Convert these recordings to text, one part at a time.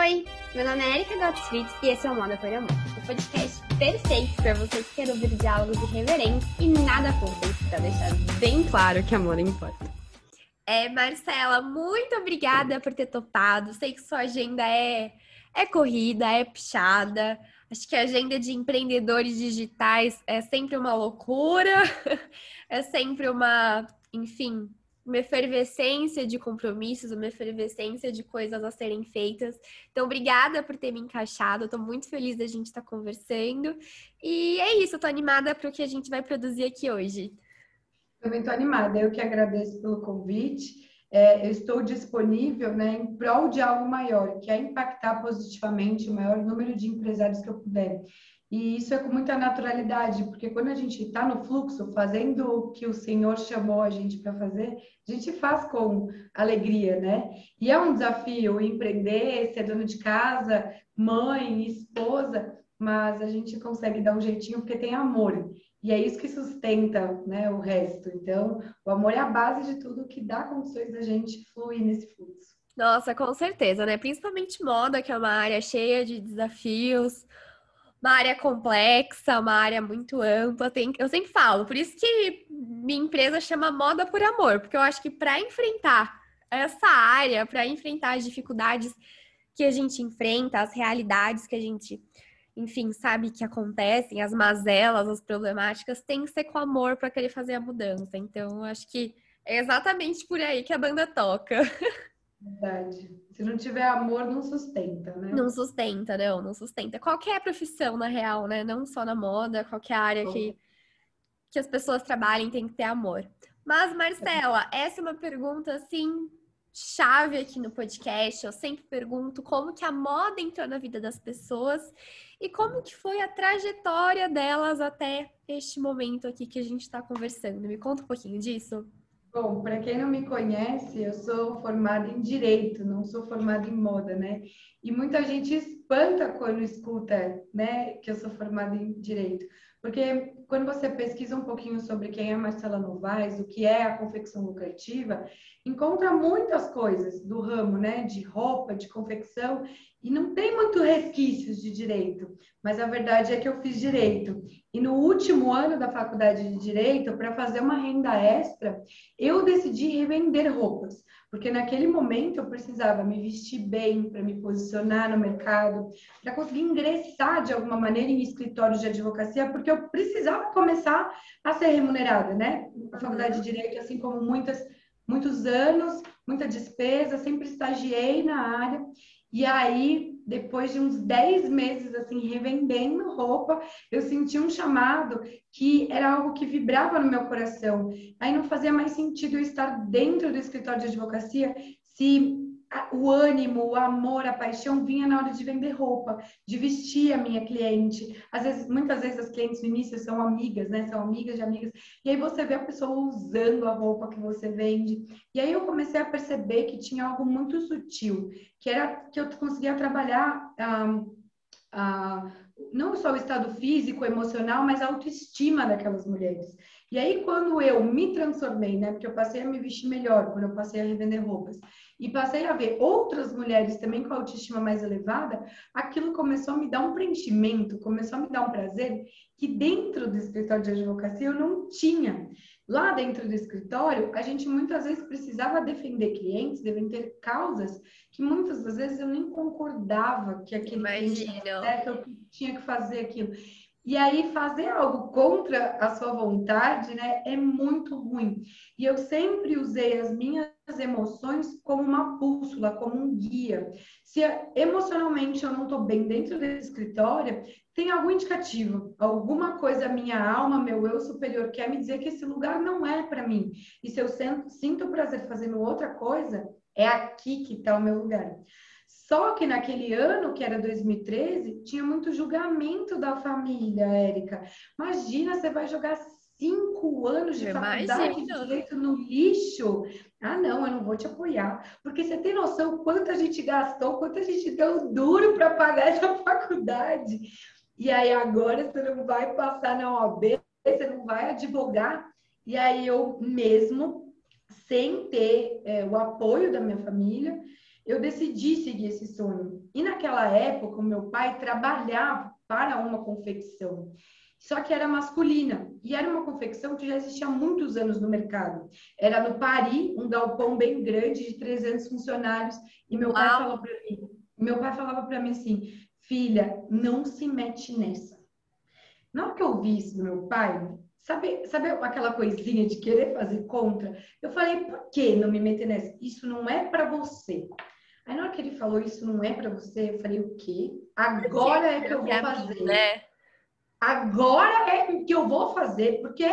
Oi, meu nome é Erika Gottfried e esse é o Moda por Amor, o podcast perfeito para você que quer ouvir diálogos irreverentes e nada fúteis, para deixar bem claro que amor importa. É, Marcela, muito obrigada por ter topado. Sei que sua agenda é, é corrida, é pichada. Acho que a agenda de empreendedores digitais é sempre uma loucura, é sempre uma, enfim, uma efervescência de compromissos, uma efervescência de coisas a serem feitas. Então, obrigada por ter me encaixado. Estou muito feliz da gente estar tá conversando. E é isso, estou animada para o que a gente vai produzir aqui hoje. Também estou animada. Eu que agradeço pelo convite. É, eu estou disponível né, em prol de algo maior, que é impactar positivamente o maior número de empresários que eu puder. E isso é com muita naturalidade, porque quando a gente está no fluxo, fazendo o que o Senhor chamou a gente para fazer, a gente faz com alegria, né? E é um desafio empreender, ser dono de casa, mãe, esposa, mas a gente consegue dar um jeitinho porque tem amor. E é isso que sustenta né, o resto. Então, o amor é a base de tudo que dá condições da gente fluir nesse fluxo. Nossa, com certeza, né? Principalmente moda, que é uma área cheia de desafios uma área complexa, uma área muito ampla. Tem, eu sempre falo, por isso que minha empresa chama Moda por Amor, porque eu acho que para enfrentar essa área, para enfrentar as dificuldades que a gente enfrenta, as realidades que a gente, enfim, sabe que acontecem, as mazelas, as problemáticas, tem que ser com amor para querer fazer a mudança. Então, eu acho que é exatamente por aí que a banda toca. Verdade. Se não tiver amor, não sustenta, né? Não sustenta, não, não sustenta. Qualquer profissão, na real, né? Não só na moda, qualquer área que, que as pessoas trabalhem tem que ter amor. Mas, Marcela, essa é uma pergunta, assim, chave aqui no podcast. Eu sempre pergunto como que a moda entrou na vida das pessoas e como que foi a trajetória delas até este momento aqui que a gente está conversando. Me conta um pouquinho disso. Bom, para quem não me conhece, eu sou formada em direito, não sou formada em moda, né? E muita gente espanta quando escuta, né, que eu sou formada em direito, porque quando você pesquisa um pouquinho sobre quem é Marcela Novaes, o que é a confecção lucrativa, encontra muitas coisas do ramo, né, de roupa, de confecção, e não tem muito resquícios de direito, mas a verdade é que eu fiz direito. E no último ano da faculdade de direito, para fazer uma renda extra, eu decidi revender roupas, porque naquele momento eu precisava me vestir bem para me posicionar no mercado, para conseguir ingressar de alguma maneira em escritórios de advocacia, porque eu precisava começar a ser remunerada, né? A faculdade de direito, assim como muitas muitos anos, muita despesa, sempre estagiei na área. E aí, depois de uns 10 meses assim revendendo roupa, eu senti um chamado que era algo que vibrava no meu coração. Aí não fazia mais sentido eu estar dentro do escritório de advocacia se o ânimo, o amor, a paixão vinha na hora de vender roupa, de vestir a minha cliente. Às vezes, muitas vezes as clientes no início são amigas, né? São amigas de amigas. E aí você vê a pessoa usando a roupa que você vende. E aí eu comecei a perceber que tinha algo muito sutil, que era que eu conseguia trabalhar ah, ah, não só o estado físico, emocional, mas a autoestima daquelas mulheres. E aí, quando eu me transformei, né? Porque eu passei a me vestir melhor, quando eu passei a revender roupas e passei a ver outras mulheres também com autoestima mais elevada, aquilo começou a me dar um preenchimento, começou a me dar um prazer que dentro do escritório de advocacia eu não tinha. Lá dentro do escritório, a gente muitas vezes precisava defender clientes, defender causas que muitas das vezes eu nem concordava que aquele cliente certo, tinha que fazer aquilo. E aí fazer algo contra a sua vontade, né, é muito ruim. E eu sempre usei as minhas emoções como uma bússola, como um guia. Se emocionalmente eu não estou bem dentro desse escritório, tem algum indicativo, alguma coisa minha alma, meu eu superior quer me dizer que esse lugar não é para mim. E se eu sinto prazer fazendo outra coisa, é aqui que está o meu lugar. Só que naquele ano, que era 2013, tinha muito julgamento da família, Érica. Imagina, você vai jogar cinco anos de faculdade de direito no lixo. Ah, não, eu não vou te apoiar. Porque você tem noção quanto a gente gastou, quanto a gente deu duro para pagar essa faculdade. E aí agora você não vai passar na OAB, você não vai advogar. E aí eu mesmo, sem ter é, o apoio da minha família, eu decidi seguir esse sonho. E naquela época, o meu pai trabalhava para uma confecção. Só que era masculina. E era uma confecção que já existia há muitos anos no mercado. Era no Paris, um galpão bem grande de 300 funcionários. E meu Uau. pai falou para mim, meu pai falava para mim assim: "Filha, não se mete nessa". Na hora que eu ouvi isso do meu pai, sabe, sabe aquela coisinha de querer fazer contra? Eu falei: "Por que não me meter nessa? Isso não é para você". Aí na hora que ele falou isso não é para você, eu falei: "O quê? Agora é que eu vou fazer". Né? Agora é que eu vou fazer, porque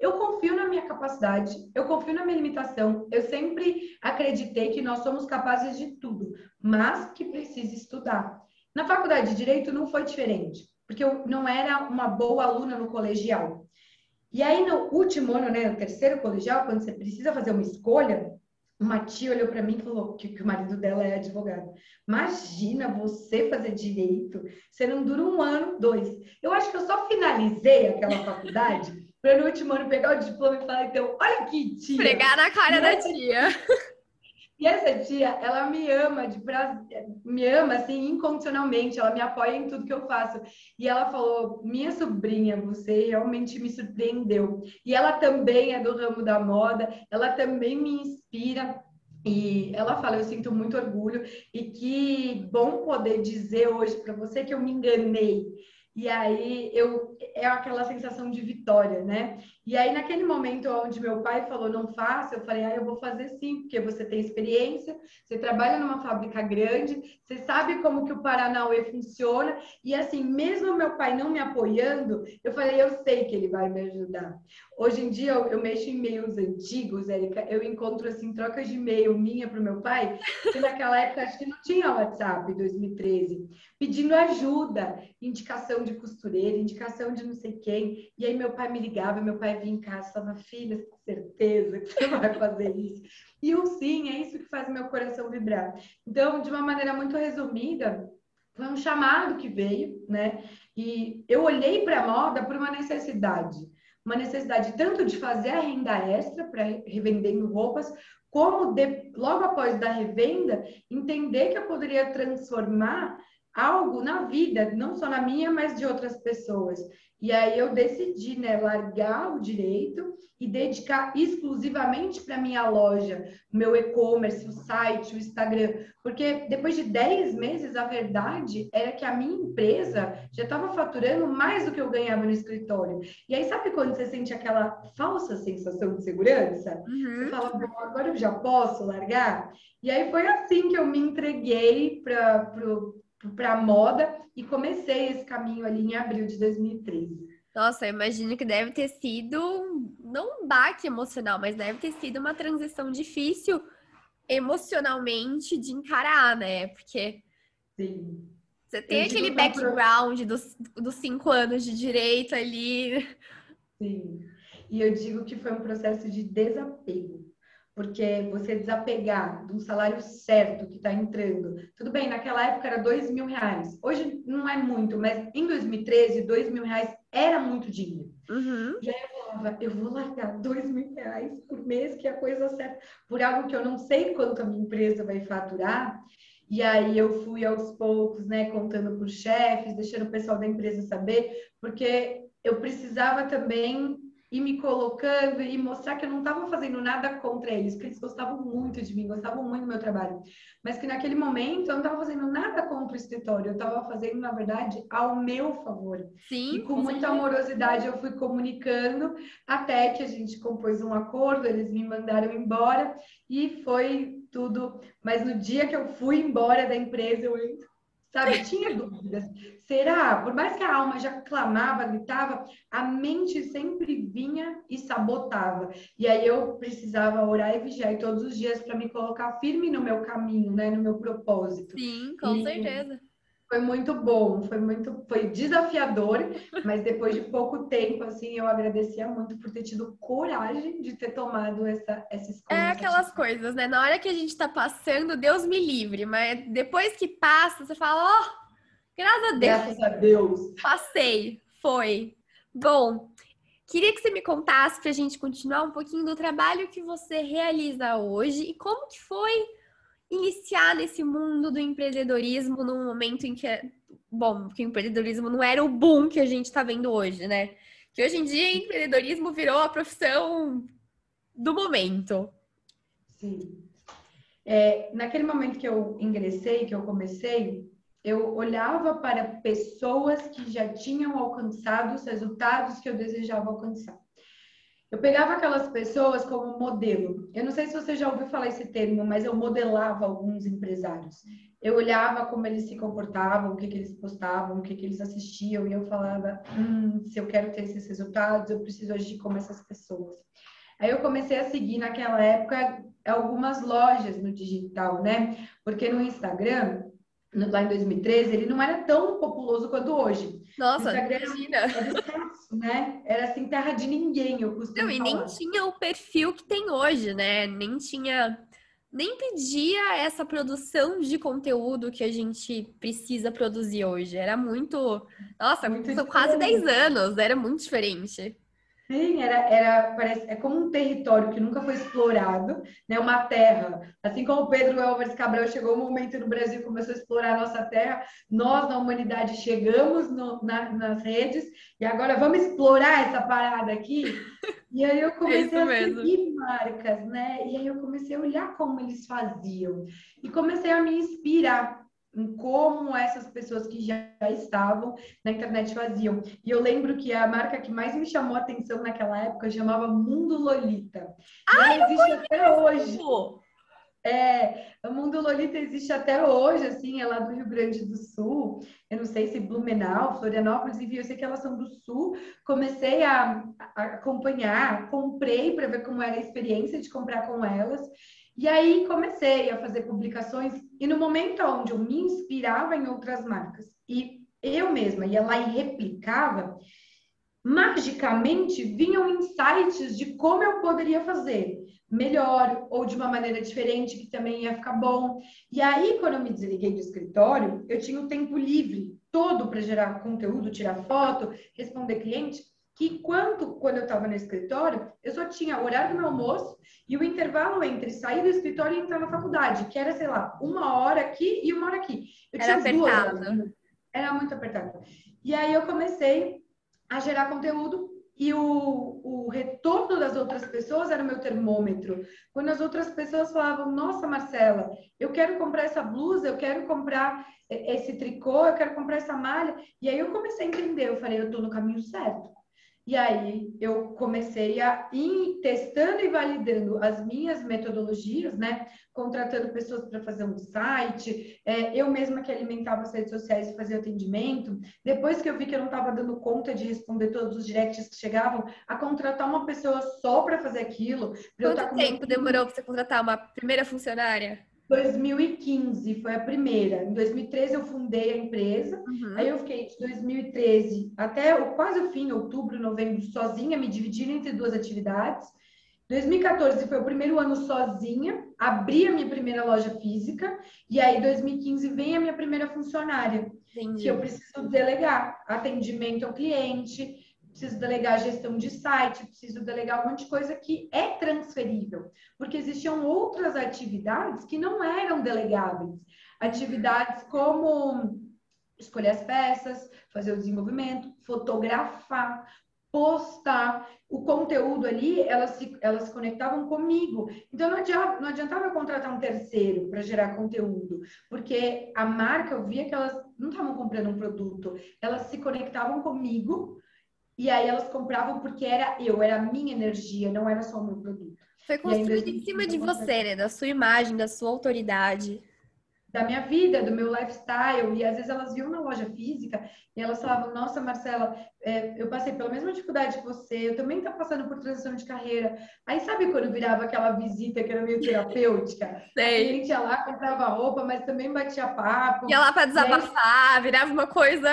eu confio na minha capacidade, eu confio na minha limitação. Eu sempre acreditei que nós somos capazes de tudo, mas que precisa estudar. Na faculdade de Direito não foi diferente, porque eu não era uma boa aluna no colegial. E aí, no último ano, né, no terceiro colegial, quando você precisa fazer uma escolha, uma tia olhou para mim e falou que, que, o marido dela é advogado. Imagina você fazer direito, você não dura um ano, dois. Eu acho que eu só finalizei aquela faculdade para no último ano pegar o diploma e falar, então, olha aqui, tia. Pregar na cara da tia. E essa tia, ela me ama de me ama assim incondicionalmente, ela me apoia em tudo que eu faço. E ela falou: "Minha sobrinha, você realmente me surpreendeu". E ela também é do ramo da moda, ela também me inspira. E ela fala: Eu sinto muito orgulho e que bom poder dizer hoje para você que eu me enganei. E aí eu é aquela sensação de vitória, né? E aí naquele momento onde meu pai falou não faça, eu falei: "Ah, eu vou fazer sim, porque você tem experiência, você trabalha numa fábrica grande, você sabe como que o Paranauê funciona". E assim, mesmo meu pai não me apoiando, eu falei: "Eu sei que ele vai me ajudar". Hoje em dia eu, eu mexo em e-mails antigos, Érica, eu encontro assim trocas de e-mail minha para o meu pai, que naquela época acho que não tinha WhatsApp, 2013, pedindo ajuda, indicação de costureira, indicação de não sei quem. E aí meu pai me ligava, meu pai vinha em casa falava, filha, certeza que você vai fazer isso. E o sim, é isso que faz meu coração vibrar. Então, de uma maneira muito resumida, foi um chamado que veio, né? E eu olhei para a moda por uma necessidade. Uma necessidade tanto de fazer a renda extra para revendendo roupas, como de, logo após da revenda, entender que eu poderia transformar algo na vida, não só na minha, mas de outras pessoas. E aí eu decidi, né, largar o direito e dedicar exclusivamente para minha loja, meu e-commerce, o site, o Instagram, porque depois de 10 meses, a verdade era que a minha empresa já estava faturando mais do que eu ganhava no escritório. E aí sabe quando você sente aquela falsa sensação de segurança? Uhum. Você fala, bom, agora eu já posso largar? E aí foi assim que eu me entreguei para para moda e comecei esse caminho ali em abril de 2013. Nossa, eu imagino que deve ter sido não um baque emocional, mas deve ter sido uma transição difícil emocionalmente de encarar, né? Porque Sim. você tem eu aquele background dos, dos cinco anos de direito ali. Sim. E eu digo que foi um processo de desapego porque você desapegar de um salário certo que está entrando. Tudo bem, naquela época era dois mil reais. Hoje não é muito, mas em 2013, dois mil reais era muito dinheiro. Uhum. E aí eu falava, eu vou largar dois mil reais por mês, que é a coisa certa, por algo que eu não sei quanto a minha empresa vai faturar. E aí eu fui aos poucos, né, contando os chefes, deixando o pessoal da empresa saber, porque eu precisava também e me colocando e mostrar que eu não estava fazendo nada contra eles, porque eles gostavam muito de mim, gostavam muito do meu trabalho, mas que naquele momento eu não estava fazendo nada contra o escritório, eu estava fazendo, na verdade, ao meu favor. Sim. E com, com muita amorosidade eu fui comunicando até que a gente compôs um acordo, eles me mandaram embora e foi tudo. Mas no dia que eu fui embora da empresa, eu sabe? Tinha dúvidas. Será? Por mais que a alma já clamava, gritava, a mente sempre vinha e sabotava. E aí eu precisava orar e vigiar todos os dias para me colocar firme no meu caminho, né? No meu propósito. Sim, com e... certeza. Foi muito bom, foi muito, foi desafiador, mas depois de pouco tempo, assim, eu agradecia muito por ter tido coragem de ter tomado essa, essa escolha. É aquelas coisas, né? Na hora que a gente tá passando, Deus me livre, mas depois que passa, você fala, ó, oh, graças a Deus. Graças a Deus. Passei, foi. Bom, queria que você me contasse pra gente continuar um pouquinho do trabalho que você realiza hoje e como que foi iniciar nesse mundo do empreendedorismo num momento em que, é, bom, que o empreendedorismo não era o boom que a gente está vendo hoje, né? Que hoje em dia empreendedorismo virou a profissão do momento. Sim. É, naquele momento que eu ingressei, que eu comecei, eu olhava para pessoas que já tinham alcançado os resultados que eu desejava alcançar. Eu pegava aquelas pessoas como modelo. Eu não sei se você já ouviu falar esse termo, mas eu modelava alguns empresários. Eu olhava como eles se comportavam, o que, que eles postavam, o que, que eles assistiam, e eu falava: hum, se eu quero ter esses resultados, eu preciso agir como essas pessoas. Aí eu comecei a seguir naquela época algumas lojas no digital, né? Porque no Instagram lá em 2013, ele não era tão populoso quanto hoje. Nossa, imagina. Era, escasso, né? Era assim, terra de ninguém, eu costumo Não, e nem tinha o perfil que tem hoje, né? Nem tinha... Nem pedia essa produção de conteúdo que a gente precisa produzir hoje. Era muito... Nossa, muito são quase 10 anos, era muito diferente. Sim, era, era parece, é como um território que nunca foi explorado, né? Uma terra. Assim como Pedro Álvares Cabral chegou um momento no Brasil começou a explorar a nossa terra, nós na humanidade chegamos no, na, nas redes e agora vamos explorar essa parada aqui. E aí eu comecei é a seguir marcas, né? E aí eu comecei a olhar como eles faziam e comecei a me inspirar em como essas pessoas que já estavam na internet faziam. E eu lembro que a marca que mais me chamou a atenção naquela época chamava Mundo Lolita. Ai, existe até hoje. É, o Mundo Lolita existe até hoje, assim, é lá do Rio Grande do Sul. Eu não sei se Blumenau, Florianópolis, enfim, eu sei que elas são do Sul. Comecei a, a acompanhar, comprei para ver como era a experiência de comprar com elas. E aí comecei a fazer publicações e no momento onde eu me inspirava em outras marcas e eu mesma ia lá e replicava, magicamente vinham insights de como eu poderia fazer melhor ou de uma maneira diferente que também ia ficar bom. E aí quando eu me desliguei do escritório, eu tinha o tempo livre todo para gerar conteúdo, tirar foto, responder cliente que quando, quando eu estava no escritório, eu só tinha o horário do meu almoço e o intervalo entre sair do escritório e entrar na faculdade, que era, sei lá, uma hora aqui e uma hora aqui. Eu era apertado. Era muito apertado. E aí eu comecei a gerar conteúdo e o, o retorno das outras pessoas era o meu termômetro. Quando as outras pessoas falavam, nossa, Marcela, eu quero comprar essa blusa, eu quero comprar esse tricô, eu quero comprar essa malha. E aí eu comecei a entender, eu falei, eu estou no caminho certo e aí eu comecei a ir testando e validando as minhas metodologias, né? Contratando pessoas para fazer um site, é, eu mesma que alimentava as redes sociais e fazia atendimento. Depois que eu vi que eu não estava dando conta de responder todos os directs que chegavam, a contratar uma pessoa só para fazer aquilo. Quanto tempo demorou para você contratar uma primeira funcionária? 2015 foi a primeira. Em 2013 eu fundei a empresa. Uhum. Aí eu fiquei de 2013 até o, quase o fim, outubro, novembro, sozinha, me dividindo entre duas atividades. 2014 foi o primeiro ano sozinha, abri a minha primeira loja física, e aí 2015 vem a minha primeira funcionária, Entendi. que eu preciso delegar atendimento ao cliente, preciso delegar gestão de site, preciso delegar um monte de coisa que é transferível, porque existiam outras atividades que não eram delegáveis. Atividades como escolher as peças, fazer o desenvolvimento, fotografar, postar o conteúdo ali, elas se, elas se conectavam comigo. Então, não adiantava, não adiantava eu contratar um terceiro para gerar conteúdo, porque a marca, eu via que elas não estavam comprando um produto, elas se conectavam comigo e aí elas compravam porque era eu, era a minha energia, não era só o meu produto. Foi construído em cima de você, né? Da sua imagem, da sua autoridade. Da minha vida, do meu lifestyle. E às vezes elas viam na loja física e elas falavam: Nossa, Marcela, é, eu passei pela mesma dificuldade que você, eu também estou passando por transição de carreira. Aí sabe quando virava aquela visita que era meio terapêutica? Sei. A gente ia lá, comprava roupa, mas também batia papo. Ia lá para desabafar, aí... virava uma coisa.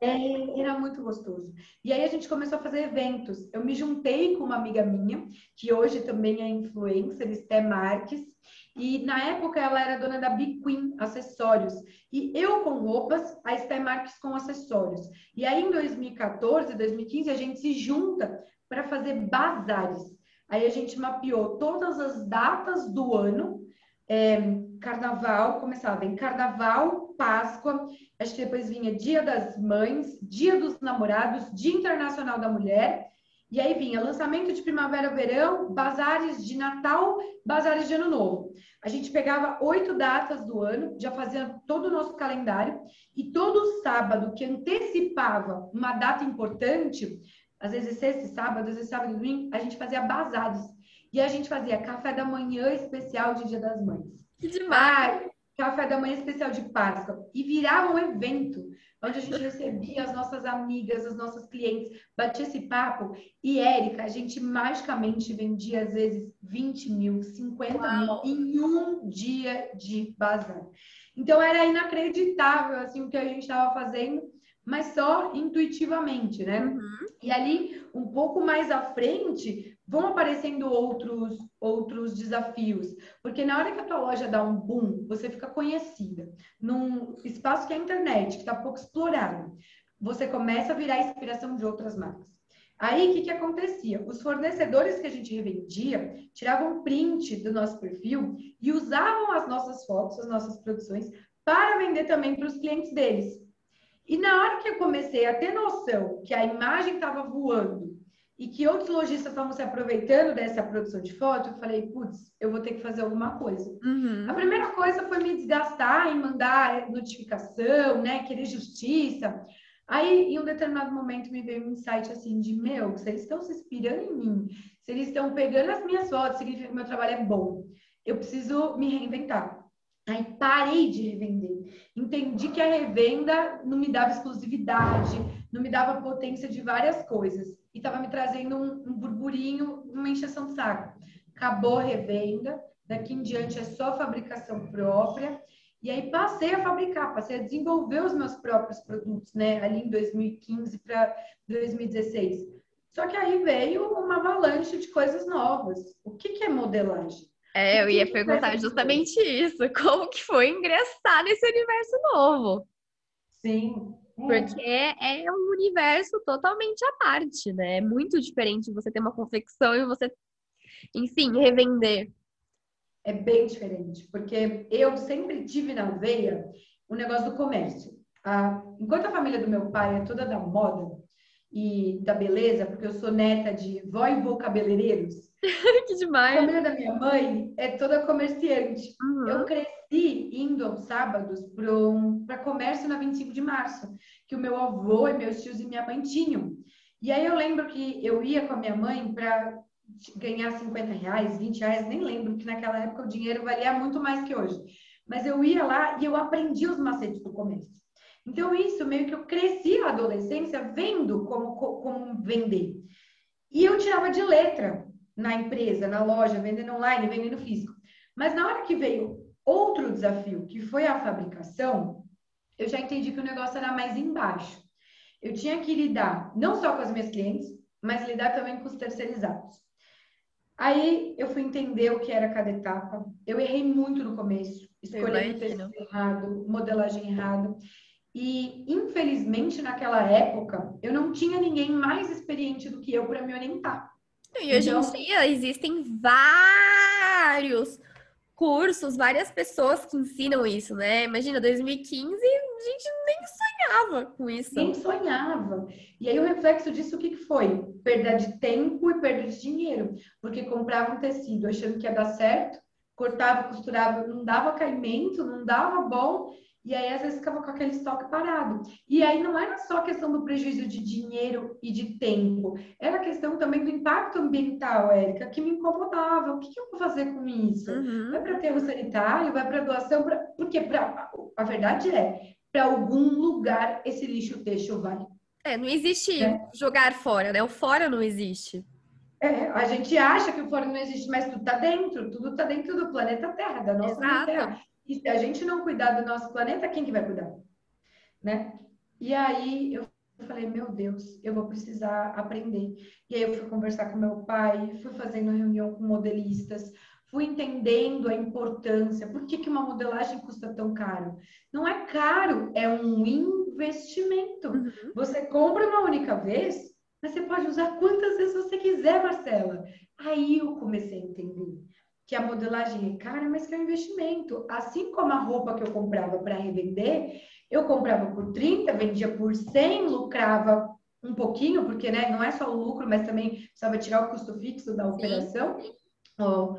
É, era muito gostoso. E aí a gente começou a fazer eventos. Eu me juntei com uma amiga minha, que hoje também é influencer, Esté Marques, e na época ela era dona da Big Queen Acessórios. E eu com roupas, a Esté Marques com acessórios. E aí em 2014, 2015, a gente se junta para fazer bazares. Aí a gente mapeou todas as datas do ano é, carnaval, começava em carnaval, Páscoa, acho que depois vinha Dia das Mães, Dia dos Namorados, Dia Internacional da Mulher, e aí vinha lançamento de primavera, verão, bazares de Natal, bazares de Ano Novo. A gente pegava oito datas do ano, já fazia todo o nosso calendário, e todo sábado que antecipava uma data importante, às vezes sexta e sábado, às vezes sábado e domingo, a gente fazia bazados. E a gente fazia café da manhã especial de Dia das Mães. Que demais! Café da manhã especial de Páscoa. E virava um evento onde a gente recebia as nossas amigas, os nossos clientes, batia esse papo. E, Érica, a gente magicamente vendia, às vezes, 20 mil, 50 Uau. mil em um dia de bazar. Então, era inacreditável, assim, o que a gente estava fazendo, mas só intuitivamente, né? Uhum. E ali, um pouco mais à frente, vão aparecendo outros outros desafios, porque na hora que a tua loja dá um boom, você fica conhecida num espaço que é a internet, que está pouco explorado, você começa a virar inspiração de outras marcas. Aí, o que, que acontecia? Os fornecedores que a gente revendia tiravam print do nosso perfil e usavam as nossas fotos, as nossas produções, para vender também para os clientes deles. E na hora que eu comecei a ter noção que a imagem estava voando e que outros lojistas estavam se aproveitando dessa produção de foto, eu falei, putz, eu vou ter que fazer alguma coisa. Uhum. A primeira coisa foi me desgastar em mandar notificação, né, querer justiça. Aí, em um determinado momento, me veio um insight assim de, meu, se eles estão se inspirando em mim, se eles estão pegando as minhas fotos, significa que meu trabalho é bom. Eu preciso me reinventar. Aí parei de revender. Entendi que a revenda não me dava exclusividade, não me dava potência de várias coisas e estava me trazendo um, um burburinho, uma encheção de saco. Acabou a revenda, daqui em diante é só fabricação própria. E aí passei a fabricar, passei a desenvolver os meus próprios produtos, né? Ali em 2015 para 2016. Só que aí veio uma avalanche de coisas novas. O que, que é modelagem? É, eu ia perguntar justamente isso. Como que foi ingressar nesse universo novo? Sim. Porque é, é um universo totalmente à parte, né? É muito diferente você ter uma confecção e você, enfim, revender. É bem diferente, porque eu sempre tive na veia o negócio do comércio. Enquanto a família do meu pai é toda da moda e da beleza, porque eu sou neta de vó e vô cabeleireiros. que demais! A família da minha mãe é toda comerciante. Uhum. Eu cresci indo aos sábados para um, comércio na 25 de março, que o meu avô e meus tios e minha mãe tinham. E aí eu lembro que eu ia com a minha mãe para ganhar 50 reais, 20 reais, nem lembro, que naquela época o dinheiro valia muito mais que hoje. Mas eu ia lá e eu aprendi os macetes do comércio. Então, isso meio que eu cresci na adolescência vendo como, como vender. E eu tirava de letra na empresa, na loja, vendendo online, vendendo físico. Mas na hora que veio outro desafio, que foi a fabricação, eu já entendi que o negócio era mais embaixo. Eu tinha que lidar não só com as minhas clientes, mas lidar também com os terceirizados. Aí eu fui entender o que era cada etapa. Eu errei muito no começo, escolhi o tecido errado, modelagem errada. E, infelizmente, naquela época, eu não tinha ninguém mais experiente do que eu para me orientar. E hoje então... em dia existem vários cursos, várias pessoas que ensinam isso, né? Imagina, 2015, a gente nem sonhava com isso. Nem sonhava. E aí o reflexo disso o que, que foi? Perda de tempo e perda de dinheiro. Porque comprava um tecido achando que ia dar certo, cortava, costurava, não dava caimento, não dava bom, e aí, às vezes, ficava com aquele estoque parado. E aí, não era só questão do prejuízo de dinheiro e de tempo, era questão também do impacto ambiental, Érica, que me incomodava. O que, que eu vou fazer com isso? Uhum. Vai para aterro sanitário, vai para doação, pra... porque pra... a verdade é, para algum lugar esse lixo têxtil vai. É, não existe é. jogar fora, né? O fora não existe. É, a gente acha que o fora não existe, mas tudo está dentro, tudo está dentro do planeta Terra, da nossa. Terra. E se a gente não cuidar do nosso planeta, quem que vai cuidar? Né? E aí eu falei, meu Deus, eu vou precisar aprender. E aí eu fui conversar com meu pai, fui fazendo reunião com modelistas, fui entendendo a importância. Por que, que uma modelagem custa tão caro? Não é caro, é um investimento. Uhum. Você compra uma única vez, mas você pode usar quantas vezes você quiser, Marcela. Aí eu comecei a entender que a modelagem é cara, mas que é um investimento. Assim como a roupa que eu comprava para revender, eu comprava por 30, vendia por 100, lucrava um pouquinho, porque né, não é só o lucro, mas também precisava tirar o custo fixo da operação. Oh.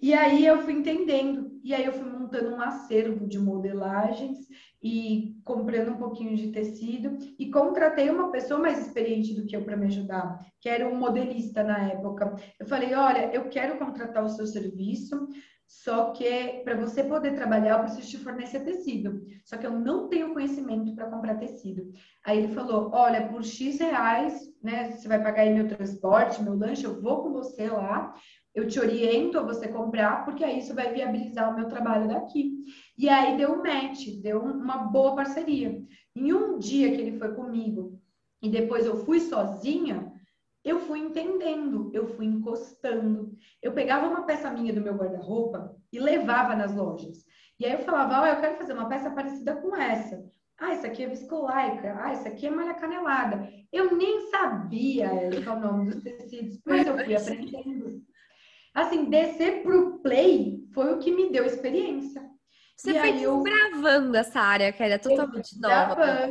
E aí eu fui entendendo, e aí eu fui montando um acervo de modelagens e comprando um pouquinho de tecido e contratei uma pessoa mais experiente do que eu para me ajudar, que era um modelista na época. Eu falei: "Olha, eu quero contratar o seu serviço, só que para você poder trabalhar, eu preciso te fornecer tecido. Só que eu não tenho conhecimento para comprar tecido. Aí ele falou: Olha, por X reais, né? Você vai pagar aí meu transporte, meu lanche, eu vou com você lá eu te oriento a você comprar, porque aí isso vai viabilizar o meu trabalho daqui. E aí deu um match, deu uma boa parceria. Em um dia que ele foi comigo e depois eu fui sozinha, eu fui entendendo, eu fui encostando. Eu pegava uma peça minha do meu guarda-roupa e levava nas lojas. E aí eu falava, oh, eu quero fazer uma peça parecida com essa. Ah, isso aqui é viscolaica. Ah, isso aqui é malha canelada. Eu nem sabia qual o nome dos tecidos, mas eu fui aprendendo. Assim, descer pro play foi o que me deu experiência. Você e foi desbravando eu... essa área que era totalmente nova.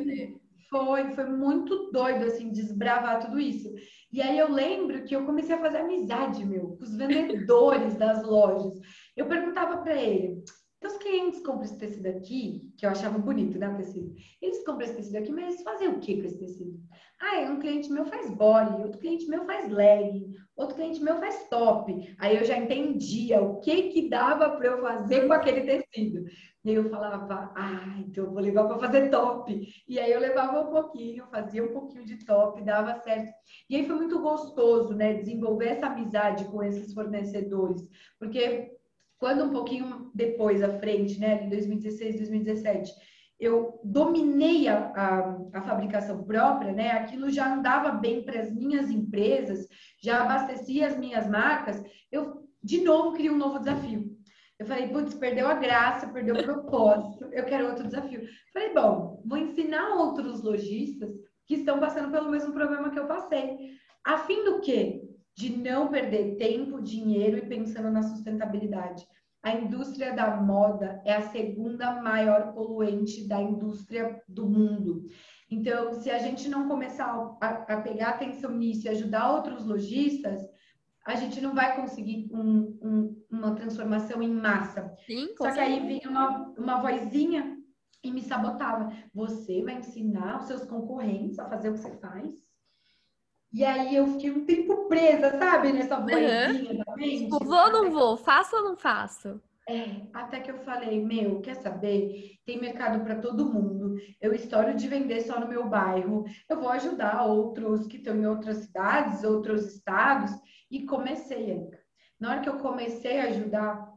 Foi, foi muito doido, assim, desbravar tudo isso. E aí eu lembro que eu comecei a fazer amizade, meu, com os vendedores das lojas. Eu perguntava para ele, então, os clientes compram esse tecido aqui, que eu achava bonito, né, o tecido. Eles compram esse tecido aqui, mas eles fazem o que com esse tecido? Ah, um cliente meu faz body, outro cliente meu faz leg, outro cliente meu faz top. Aí eu já entendia o que que dava para eu fazer com aquele tecido. E aí eu falava, ah, então eu vou levar para fazer top. E aí eu levava um pouquinho, fazia um pouquinho de top, dava certo. E aí foi muito gostoso, né, desenvolver essa amizade com esses fornecedores, porque quando um pouquinho depois, à frente, né, em 2016, 2017, eu dominei a, a, a, fabricação própria, né? Aquilo já andava bem para as minhas empresas, já abastecia as minhas marcas. Eu, de novo, queria um novo desafio. Eu falei, putz, perdeu a graça, perdeu o propósito, eu quero outro desafio. Falei, bom, vou ensinar outros lojistas que estão passando pelo mesmo problema que eu passei. A fim do quê? De não perder tempo, dinheiro e pensando na sustentabilidade a indústria da moda é a segunda maior poluente da indústria do mundo. Então, se a gente não começar a, a pegar atenção nisso e ajudar outros lojistas, a gente não vai conseguir um, um, uma transformação em massa. Sim, Só que aí vinha uma, uma vozinha e me sabotava. Você vai ensinar os seus concorrentes a fazer o que você faz? E aí eu fiquei um tempo presa, sabe? Nessa vozinha uhum. da mente. Tipo, vou ou não vou? Faço ou não faço? É, até que eu falei, meu, quer saber? Tem mercado para todo mundo. Eu estouro de vender só no meu bairro. Eu vou ajudar outros que estão em outras cidades, outros estados. E comecei, Na hora que eu comecei a ajudar,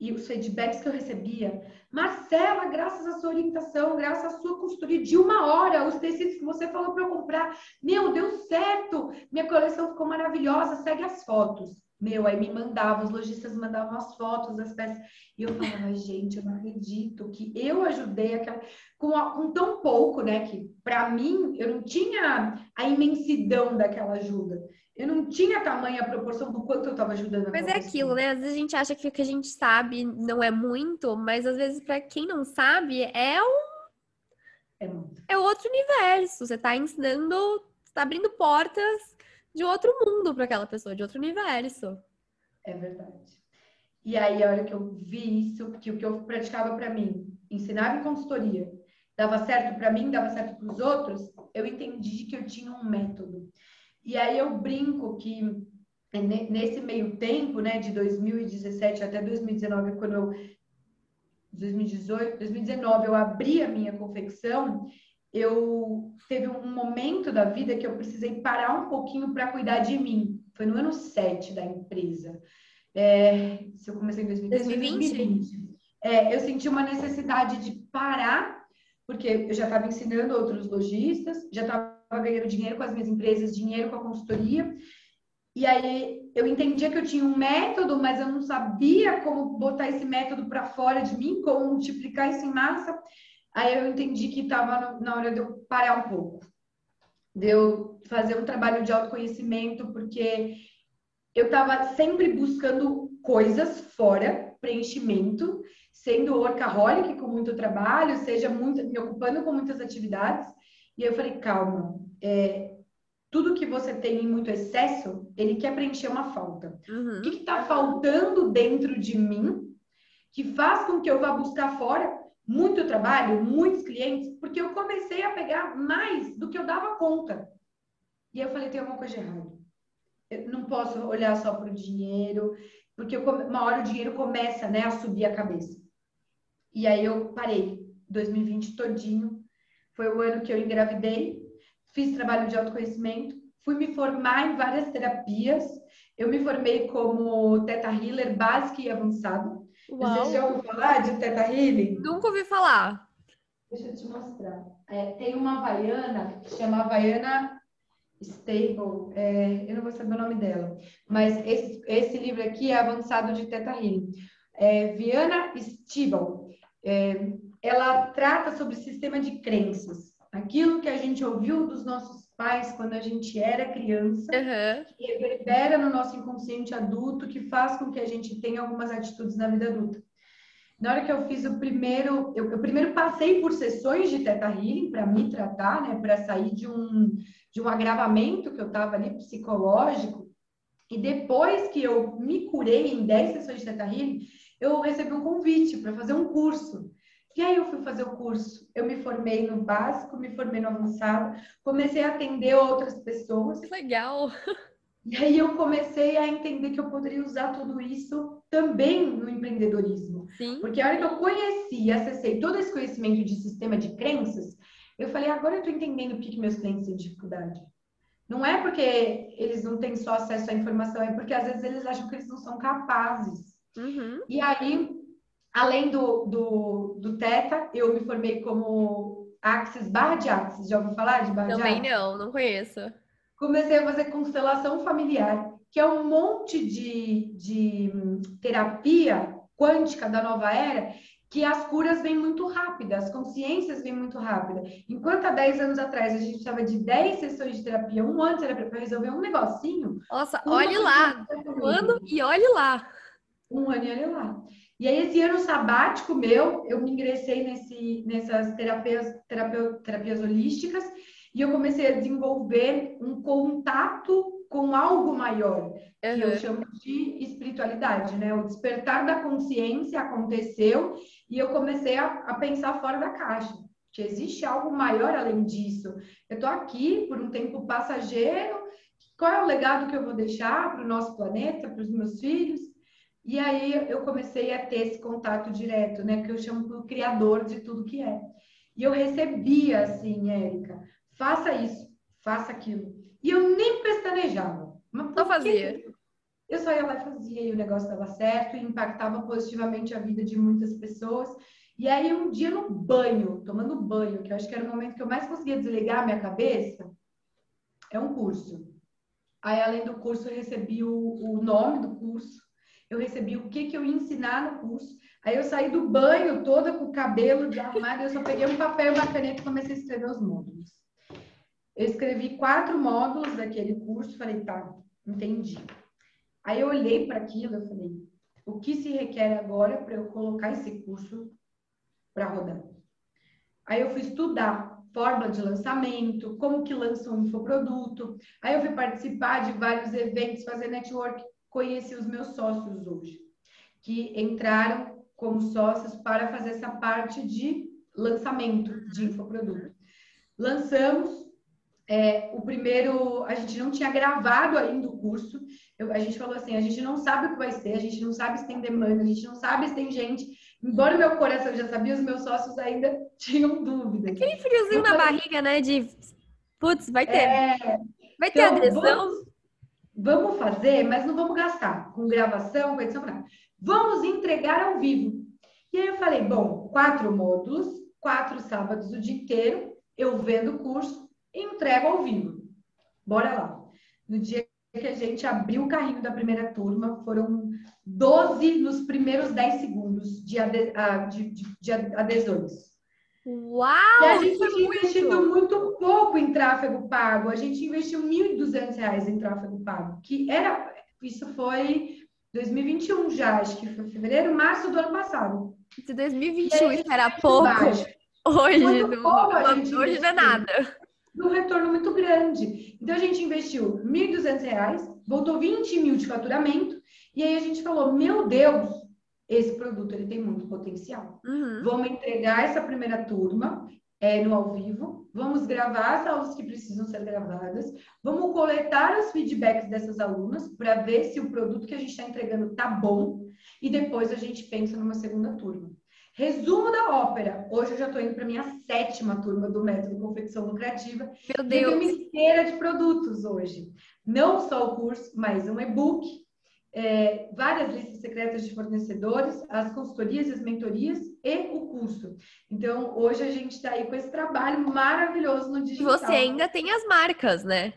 e os feedbacks que eu recebia. Marcela, graças à sua orientação, graças à sua consultoria de uma hora, os tecidos que você falou para eu comprar, meu, deu certo! Minha coleção ficou maravilhosa, segue as fotos. Meu, aí me mandavam, os lojistas mandavam as fotos das peças. E eu falava, gente, eu não acredito que eu ajudei aquela. Com, com tão pouco, né? Que para mim, eu não tinha a imensidão daquela ajuda. Eu não tinha tamanha proporção do quanto eu estava ajudando. Mas é aquilo, né? Às vezes a gente acha que o que a gente sabe não é muito, mas às vezes para quem não sabe é um. É, muito. é outro universo. Você está ensinando, está abrindo portas de outro mundo para aquela pessoa, de outro universo. É verdade. E aí, a hora que eu vi isso, que o que eu praticava para mim, ensinava em consultoria, dava certo para mim, dava certo para os outros, eu entendi que eu tinha um método. E aí eu brinco que nesse meio tempo, né, de 2017 até 2019, quando eu 2018, 2019 eu abri a minha confecção, eu teve um momento da vida que eu precisei parar um pouquinho para cuidar de mim. Foi no ano 7 da empresa. É, se eu comecei em 2020, 2020. É, eu senti uma necessidade de parar, porque eu já estava ensinando outros lojistas, já estava ganhando dinheiro com as minhas empresas, dinheiro com a consultoria. E aí eu entendia que eu tinha um método, mas eu não sabia como botar esse método para fora de mim, como multiplicar isso em massa. Aí eu entendi que estava na hora de eu parar um pouco, de eu fazer um trabalho de autoconhecimento, porque eu estava sempre buscando coisas fora, preenchimento, sendo workaholic com muito trabalho, seja muito, me ocupando com muitas atividades. E eu falei, calma, é, tudo que você tem em muito excesso, ele quer preencher uma falta. Uhum. O que está faltando dentro de mim que faz com que eu vá buscar fora muito trabalho, muitos clientes, porque eu comecei a pegar mais do que eu dava conta. E eu falei, tem alguma coisa errada. Eu não posso olhar só para o dinheiro, porque uma hora o dinheiro começa né, a subir a cabeça. E aí eu parei. 2020 todinho. Foi o ano que eu engravidei, fiz trabalho de autoconhecimento, fui me formar em várias terapias. Eu me formei como Teta Healer básica e avançado. Uau. Você já ouviu falar de Teta Healing? Nunca ouvi falar. Deixa eu te mostrar. É, tem uma Havaiana que chama Havaiana Stable, é, eu não vou saber o nome dela, mas esse, esse livro aqui é avançado de Teta Healing. É, Viana Stibel, é, ela trata sobre sistema de crenças, aquilo que a gente ouviu dos nossos pais quando a gente era criança, uhum. que reverbera no nosso inconsciente adulto, que faz com que a gente tenha algumas atitudes na vida adulta. Na hora que eu fiz o primeiro, eu, eu primeiro passei por sessões de Teta Healing para me tratar, né, para sair de um, de um agravamento que eu estava ali psicológico. E depois que eu me curei em 10 sessões de Teta Healing, eu recebi um convite para fazer um curso. E aí eu fui fazer o curso. Eu me formei no básico, me formei no avançado, comecei a atender outras pessoas. Que legal! E aí eu comecei a entender que eu poderia usar tudo isso também no empreendedorismo. Sim. Porque a hora que eu conheci acessei todo esse conhecimento de sistema de crenças, eu falei, agora eu estou entendendo o que, que meus clientes têm dificuldade. Não é porque eles não têm só acesso à informação, é porque às vezes eles acham que eles não são capazes. Uhum. E aí, além do, do, do Teta, eu me formei como Axis barra de Axis. Já ouviu falar de barra Também de Também não, não conheço comecei a fazer constelação familiar, que é um monte de, de terapia quântica da nova era, que as curas vêm muito rápidas, as consciências vêm muito rápida. Enquanto há 10 anos atrás a gente precisava de 10 sessões de terapia, um ano era para resolver um negocinho. Nossa, olhe lá! Um ano e olhe lá! Um ano e olhe lá. E aí, esse ano sabático meu, eu me ingressei nesse, nessas terapias, terapia, terapias holísticas e eu comecei a desenvolver um contato com algo maior, uhum. que eu chamo de espiritualidade, né? O despertar da consciência aconteceu e eu comecei a, a pensar fora da caixa. Que existe algo maior além disso. Eu estou aqui por um tempo passageiro. Qual é o legado que eu vou deixar para o nosso planeta, para os meus filhos? E aí eu comecei a ter esse contato direto, né? Que eu chamo do criador de tudo que é. E eu recebia, assim, Érica, faça isso, faça aquilo. E eu nem pestanejava. Mas só fazia. Eu só ia lá e fazia, e o negócio dava certo, e impactava positivamente a vida de muitas pessoas. E aí, um dia no banho, tomando banho, que eu acho que era o momento que eu mais conseguia desligar a minha cabeça, é um curso. Aí, além do curso, eu recebi o, o nome do curso, eu recebi o que, que eu ia ensinar no curso. Aí eu saí do banho toda com o cabelo de arrumado, eu só peguei um papel e uma caneta e comecei a escrever os módulos. Eu escrevi quatro módulos daquele curso, falei, tá, entendi. Aí eu olhei para aquilo, eu falei, o que se requer agora para eu colocar esse curso para rodar? Aí eu fui estudar forma de lançamento, como que lança um infoproduto. Aí eu fui participar de vários eventos, fazer network, conheci os meus sócios hoje, que entraram como sócios para fazer essa parte de lançamento de infoproduto. Lançamos, é, o primeiro, a gente não tinha gravado ainda o curso. Eu, a gente falou assim: a gente não sabe o que vai ser, a gente não sabe se tem demanda, a gente não sabe se tem gente. Embora o meu coração já sabia, os meus sócios ainda tinham dúvidas. Aquele friozinho na barriga, né? De putz, vai ter. É, vai ter então, adesão. Vamos, vamos, fazer, mas não vamos gastar com gravação, com edição. Vamos entregar ao vivo. E aí eu falei: bom, quatro módulos, quatro sábados o dia inteiro, eu vendo o curso entrego ao vivo. Bora lá. No dia que a gente abriu o carrinho da primeira turma, foram 12 nos primeiros 10 segundos de, ade de, de, de adesões. Uau! E a gente tinha investido muito pouco em tráfego pago. A gente investiu R$ 1.200 em tráfego pago, que era isso foi 2021 já, acho que foi fevereiro, março do ano passado. De 2021 isso era pouco. Baixo. Hoje, não, hoje não é nada. Um retorno muito grande. Então a gente investiu R$ 1.200, voltou 20 mil de faturamento, e aí a gente falou: meu Deus, esse produto ele tem muito potencial. Uhum. Vamos entregar essa primeira turma é, no ao vivo, vamos gravar as aulas que precisam ser gravadas, vamos coletar os feedbacks dessas alunas para ver se o produto que a gente está entregando tá bom e depois a gente pensa numa segunda turma. Resumo da ópera. Hoje eu já estou indo para minha sétima turma do método Confecção Lucrativa. Meu Deus! Eu tenho uma esteira de produtos hoje. Não só o curso, mas um e-book, é, várias listas secretas de fornecedores, as consultorias, as mentorias e o curso. Então, hoje a gente está aí com esse trabalho maravilhoso no digital. Você ainda tem as marcas, né?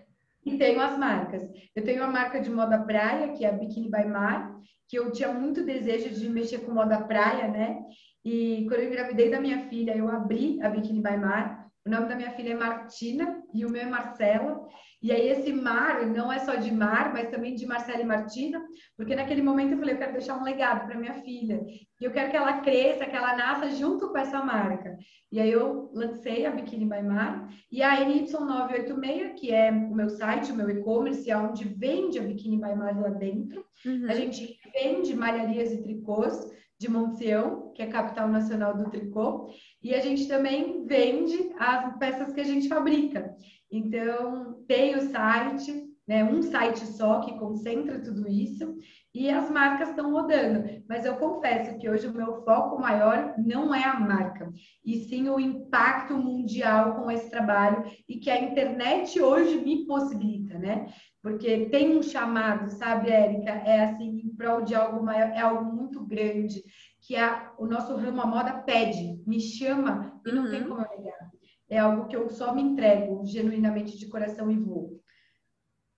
E tenho as marcas. Eu tenho a marca de moda praia, que é a Bikini by Mar, que eu tinha muito desejo de mexer com moda praia, né? E quando eu engravidei da minha filha, eu abri a Bikini by Mar. O nome da minha filha é Martina e o meu é Marcela. E aí esse mar não é só de mar, mas também de Marcela e Martina, porque naquele momento eu falei, eu quero deixar um legado para minha filha. E eu quero que ela cresça, que ela nasça junto com essa marca. E aí eu lancei a Bikini by Mar e a NY986, que é o meu site, o meu e-commerce, é onde vende a Bikini by Mar lá dentro. Uhum. A gente vende malharias e tricôs de Monteão, que é capital nacional do tricô, e a gente também vende as peças que a gente fabrica. Então, tem o site, né, um site só que concentra tudo isso, e as marcas estão rodando. Mas eu confesso que hoje o meu foco maior não é a marca, e sim o impacto mundial com esse trabalho e que a internet hoje me possibilita, né? Porque tem um chamado, sabe, Érica? É assim, em prol de algo maior, é algo muito grande, que a, o nosso ramo, a moda, pede, me chama e não uhum. tem como eu negar. É algo que eu só me entrego genuinamente de coração e vou.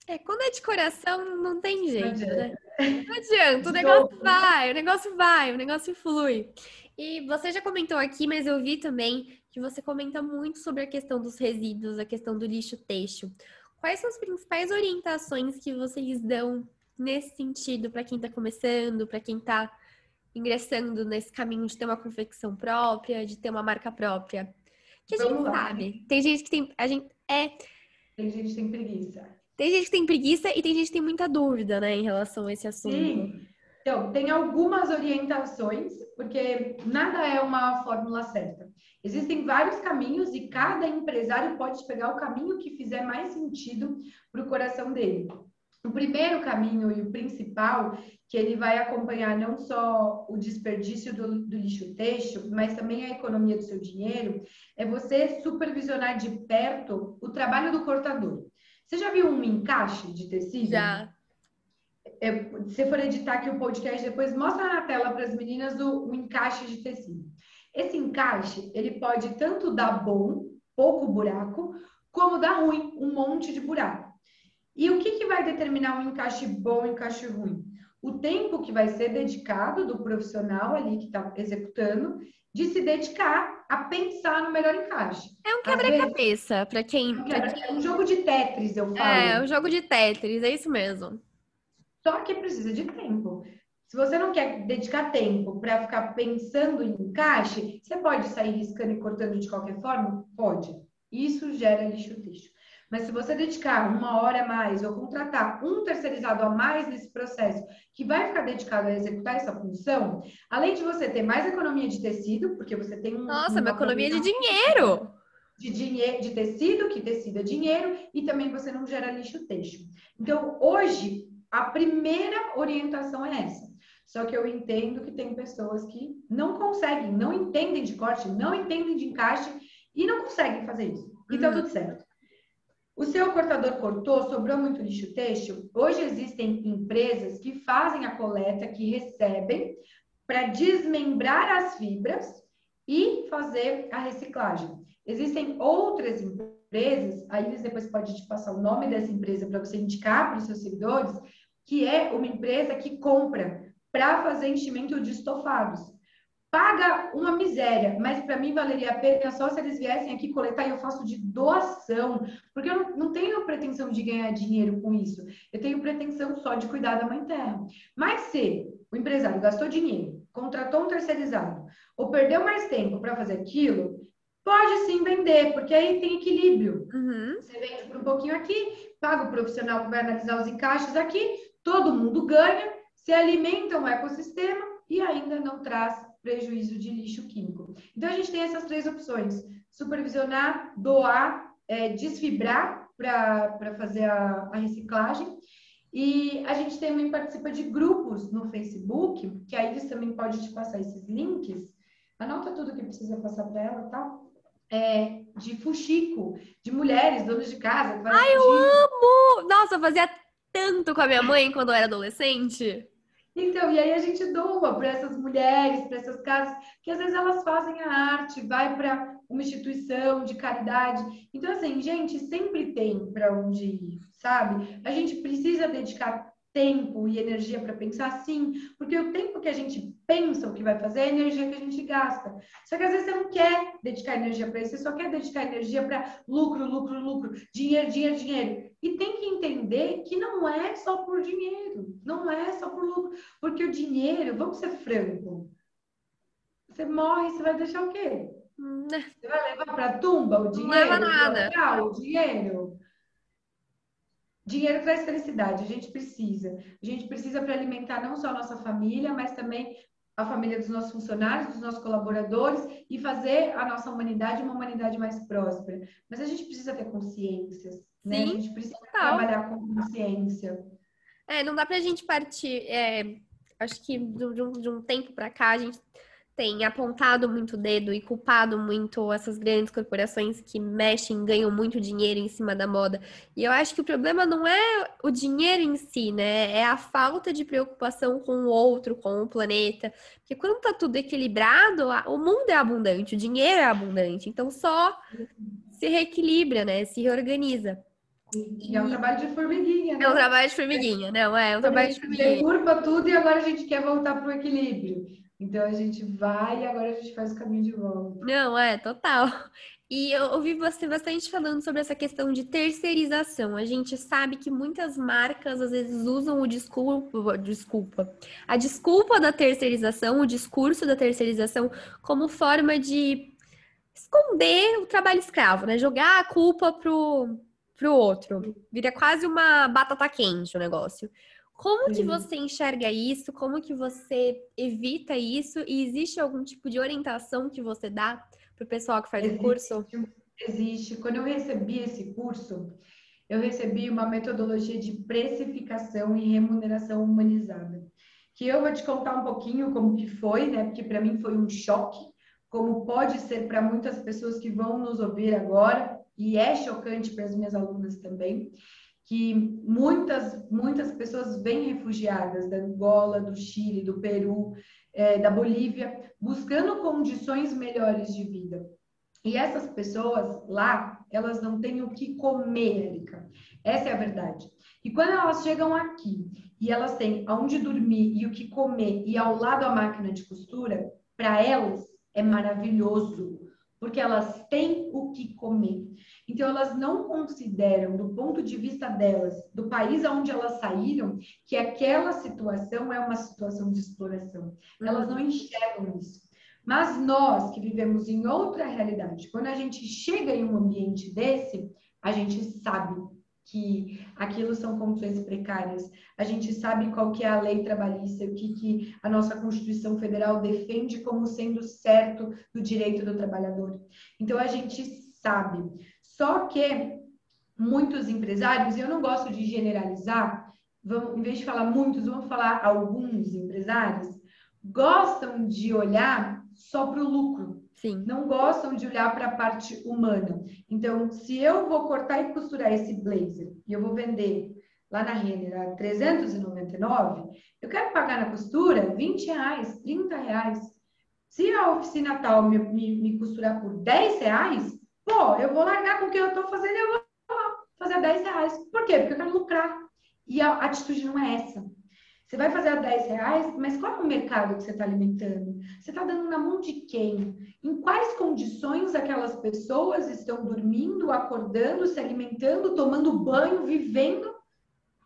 É, quando é de coração, não tem jeito, não né? Não adianta, o negócio vai, o negócio vai, o negócio flui. E você já comentou aqui, mas eu vi também que você comenta muito sobre a questão dos resíduos, a questão do lixo têxtil. Quais são as principais orientações que vocês dão nesse sentido para quem está começando, para quem está ingressando nesse caminho de ter uma confecção própria, de ter uma marca própria? Que a Vamos gente lá. sabe. Tem gente que tem. A gente é. Tem gente que tem preguiça. Tem gente que tem preguiça e tem gente que tem muita dúvida, né, em relação a esse assunto. Sim. Então, tem algumas orientações, porque nada é uma fórmula certa. Existem vários caminhos e cada empresário pode pegar o caminho que fizer mais sentido para o coração dele. O primeiro caminho e o principal, que ele vai acompanhar não só o desperdício do, do lixo têxtil, mas também a economia do seu dinheiro, é você supervisionar de perto o trabalho do cortador. Você já viu um encaixe de tecido? Já. É, se for editar aqui o podcast depois, mostra na tela para as meninas o, o encaixe de tecido. Esse encaixe, ele pode tanto dar bom, pouco buraco, como dar ruim, um monte de buraco. E o que, que vai determinar um encaixe bom e um encaixe ruim? O tempo que vai ser dedicado do profissional ali que está executando de se dedicar a pensar no melhor encaixe. É um quebra-cabeça para quem, é quebra, quem... É um jogo de Tetris, eu falo. É, um jogo de Tetris, é isso mesmo. Só que precisa de tempo. Se você não quer dedicar tempo para ficar pensando em encaixe, você pode sair riscando e cortando de qualquer forma? Pode. Isso gera lixo lixo. Mas se você dedicar uma hora a mais ou contratar um terceirizado a mais nesse processo, que vai ficar dedicado a executar essa função, além de você ter mais economia de tecido, porque você tem um. Nossa, uma economia de dinheiro! De, dinheiro, de tecido, que tecido é dinheiro, e também você não gera lixo têxtil. Então, hoje, a primeira orientação é essa. Só que eu entendo que tem pessoas que não conseguem, não entendem de corte, não entendem de encaixe e não conseguem fazer isso. E tá uhum. tudo certo. O seu cortador cortou, sobrou muito lixo têxtil. Hoje existem empresas que fazem a coleta, que recebem para desmembrar as fibras e fazer a reciclagem. Existem outras empresas, aí eles depois podem te passar o nome dessa empresa para você indicar para os seus seguidores, que é uma empresa que compra para fazer enchimento de estofados. paga uma miséria, mas para mim valeria a pena só se eles viessem aqui coletar e eu faço de doação, porque eu não, não, tenho pretensão de ganhar dinheiro com isso, eu tenho pretensão só de cuidar da mãe terra. Mas se o empresário gastou dinheiro, contratou um terceirizado, ou perdeu mais tempo para fazer aquilo, pode sim vender, porque aí tem equilíbrio. Uhum. Você vende por um pouquinho aqui, paga o profissional que vai analisar os encaixes aqui, todo mundo ganha, se alimenta um ecossistema e ainda não traz prejuízo de lixo químico. Então, a gente tem essas três opções: supervisionar, doar, é, desfibrar para fazer a, a reciclagem. E a gente também participa de grupos no Facebook, que aí eles também pode te passar esses links. Anota tudo que precisa passar para ela, tá? É, de fuxico, de mulheres, donas de casa. Ai, eu amo! Nossa, eu fazia tanto com a minha mãe quando eu era adolescente. Então, e aí a gente doa para essas mulheres, para essas casas, que às vezes elas fazem a arte, vai para uma instituição de caridade. Então, assim, gente, sempre tem para onde ir, sabe? A gente precisa dedicar tempo e energia para pensar sim, porque o tempo que a gente pensa o que vai fazer é a energia que a gente gasta. Só que às vezes você não quer dedicar energia para isso, você só quer dedicar energia para lucro, lucro, lucro, dinheiro, dinheiro, dinheiro. E tem que entender que não é só por dinheiro, não é só por lucro, porque o dinheiro, vamos ser franco, você morre, você vai deixar o quê? Hum, né? Você vai levar para a tumba o dinheiro? Não leva nada. O dinheiro? Dinheiro traz felicidade, a gente precisa. A gente precisa para alimentar não só a nossa família, mas também a família dos nossos funcionários, dos nossos colaboradores e fazer a nossa humanidade uma humanidade mais próspera. Mas a gente precisa ter consciências, né? Sim, a gente precisa total. trabalhar com consciência. É, não dá para a gente partir. É, acho que de um, de um tempo para cá a gente tem apontado muito o dedo e culpado muito essas grandes corporações que mexem, ganham muito dinheiro em cima da moda. E eu acho que o problema não é o dinheiro em si, né? É a falta de preocupação com o outro, com o planeta. Porque quando tá tudo equilibrado, o mundo é abundante, o dinheiro é abundante. Então só se reequilibra, né? Se reorganiza. E é um trabalho de formiguinha, né? É um trabalho de formiguinha, não, é, é um trabalho de formiguinha. Curva tudo e agora a gente quer voltar para o equilíbrio. Então a gente vai e agora a gente faz o caminho de volta. Não, é, total. E eu ouvi você bastante falando sobre essa questão de terceirização. A gente sabe que muitas marcas às vezes usam o desculpa, desculpa, a desculpa da terceirização, o discurso da terceirização como forma de esconder o trabalho escravo, né? Jogar a culpa pro, pro outro. Vira quase uma batata quente o negócio. Como que você enxerga isso? Como que você evita isso? E existe algum tipo de orientação que você dá para o pessoal que faz existe, o curso? Existe. Quando eu recebi esse curso, eu recebi uma metodologia de precificação e remuneração humanizada. Que eu vou te contar um pouquinho como que foi, né? Porque para mim foi um choque, como pode ser para muitas pessoas que vão nos ouvir agora, e é chocante para as minhas alunas também que muitas, muitas pessoas vêm refugiadas da Angola, do Chile, do Peru, é, da Bolívia, buscando condições melhores de vida. E essas pessoas lá, elas não têm o que comer, Erika. Essa é a verdade. E quando elas chegam aqui e elas têm aonde dormir e o que comer e ao lado a máquina de costura, para elas é maravilhoso, porque elas têm o que comer. Então, elas não consideram, do ponto de vista delas, do país aonde elas saíram, que aquela situação é uma situação de exploração. Elas não enxergam isso. Mas nós, que vivemos em outra realidade, quando a gente chega em um ambiente desse, a gente sabe que aquilo são condições precárias. A gente sabe qual que é a lei trabalhista, o que, que a nossa Constituição Federal defende como sendo certo do direito do trabalhador. Então, a gente sabe. Só que muitos empresários, e eu não gosto de generalizar, vamos, em vez de falar muitos, vamos falar alguns empresários, gostam de olhar só para o lucro. Sim. Não gostam de olhar para a parte humana. Então, se eu vou cortar e costurar esse blazer e eu vou vender lá na Renner a 399, eu quero pagar na costura 20 reais, 30 reais. Se a oficina tal me, me, me costurar por 10 reais, Pô, eu vou largar com o que eu estou fazendo e eu vou fazer 10 reais. Por quê? Porque eu quero lucrar. E a atitude não é essa. Você vai fazer a 10 reais, mas qual é o mercado que você está alimentando? Você está dando na mão de quem? Em quais condições aquelas pessoas estão dormindo, acordando, se alimentando, tomando banho, vivendo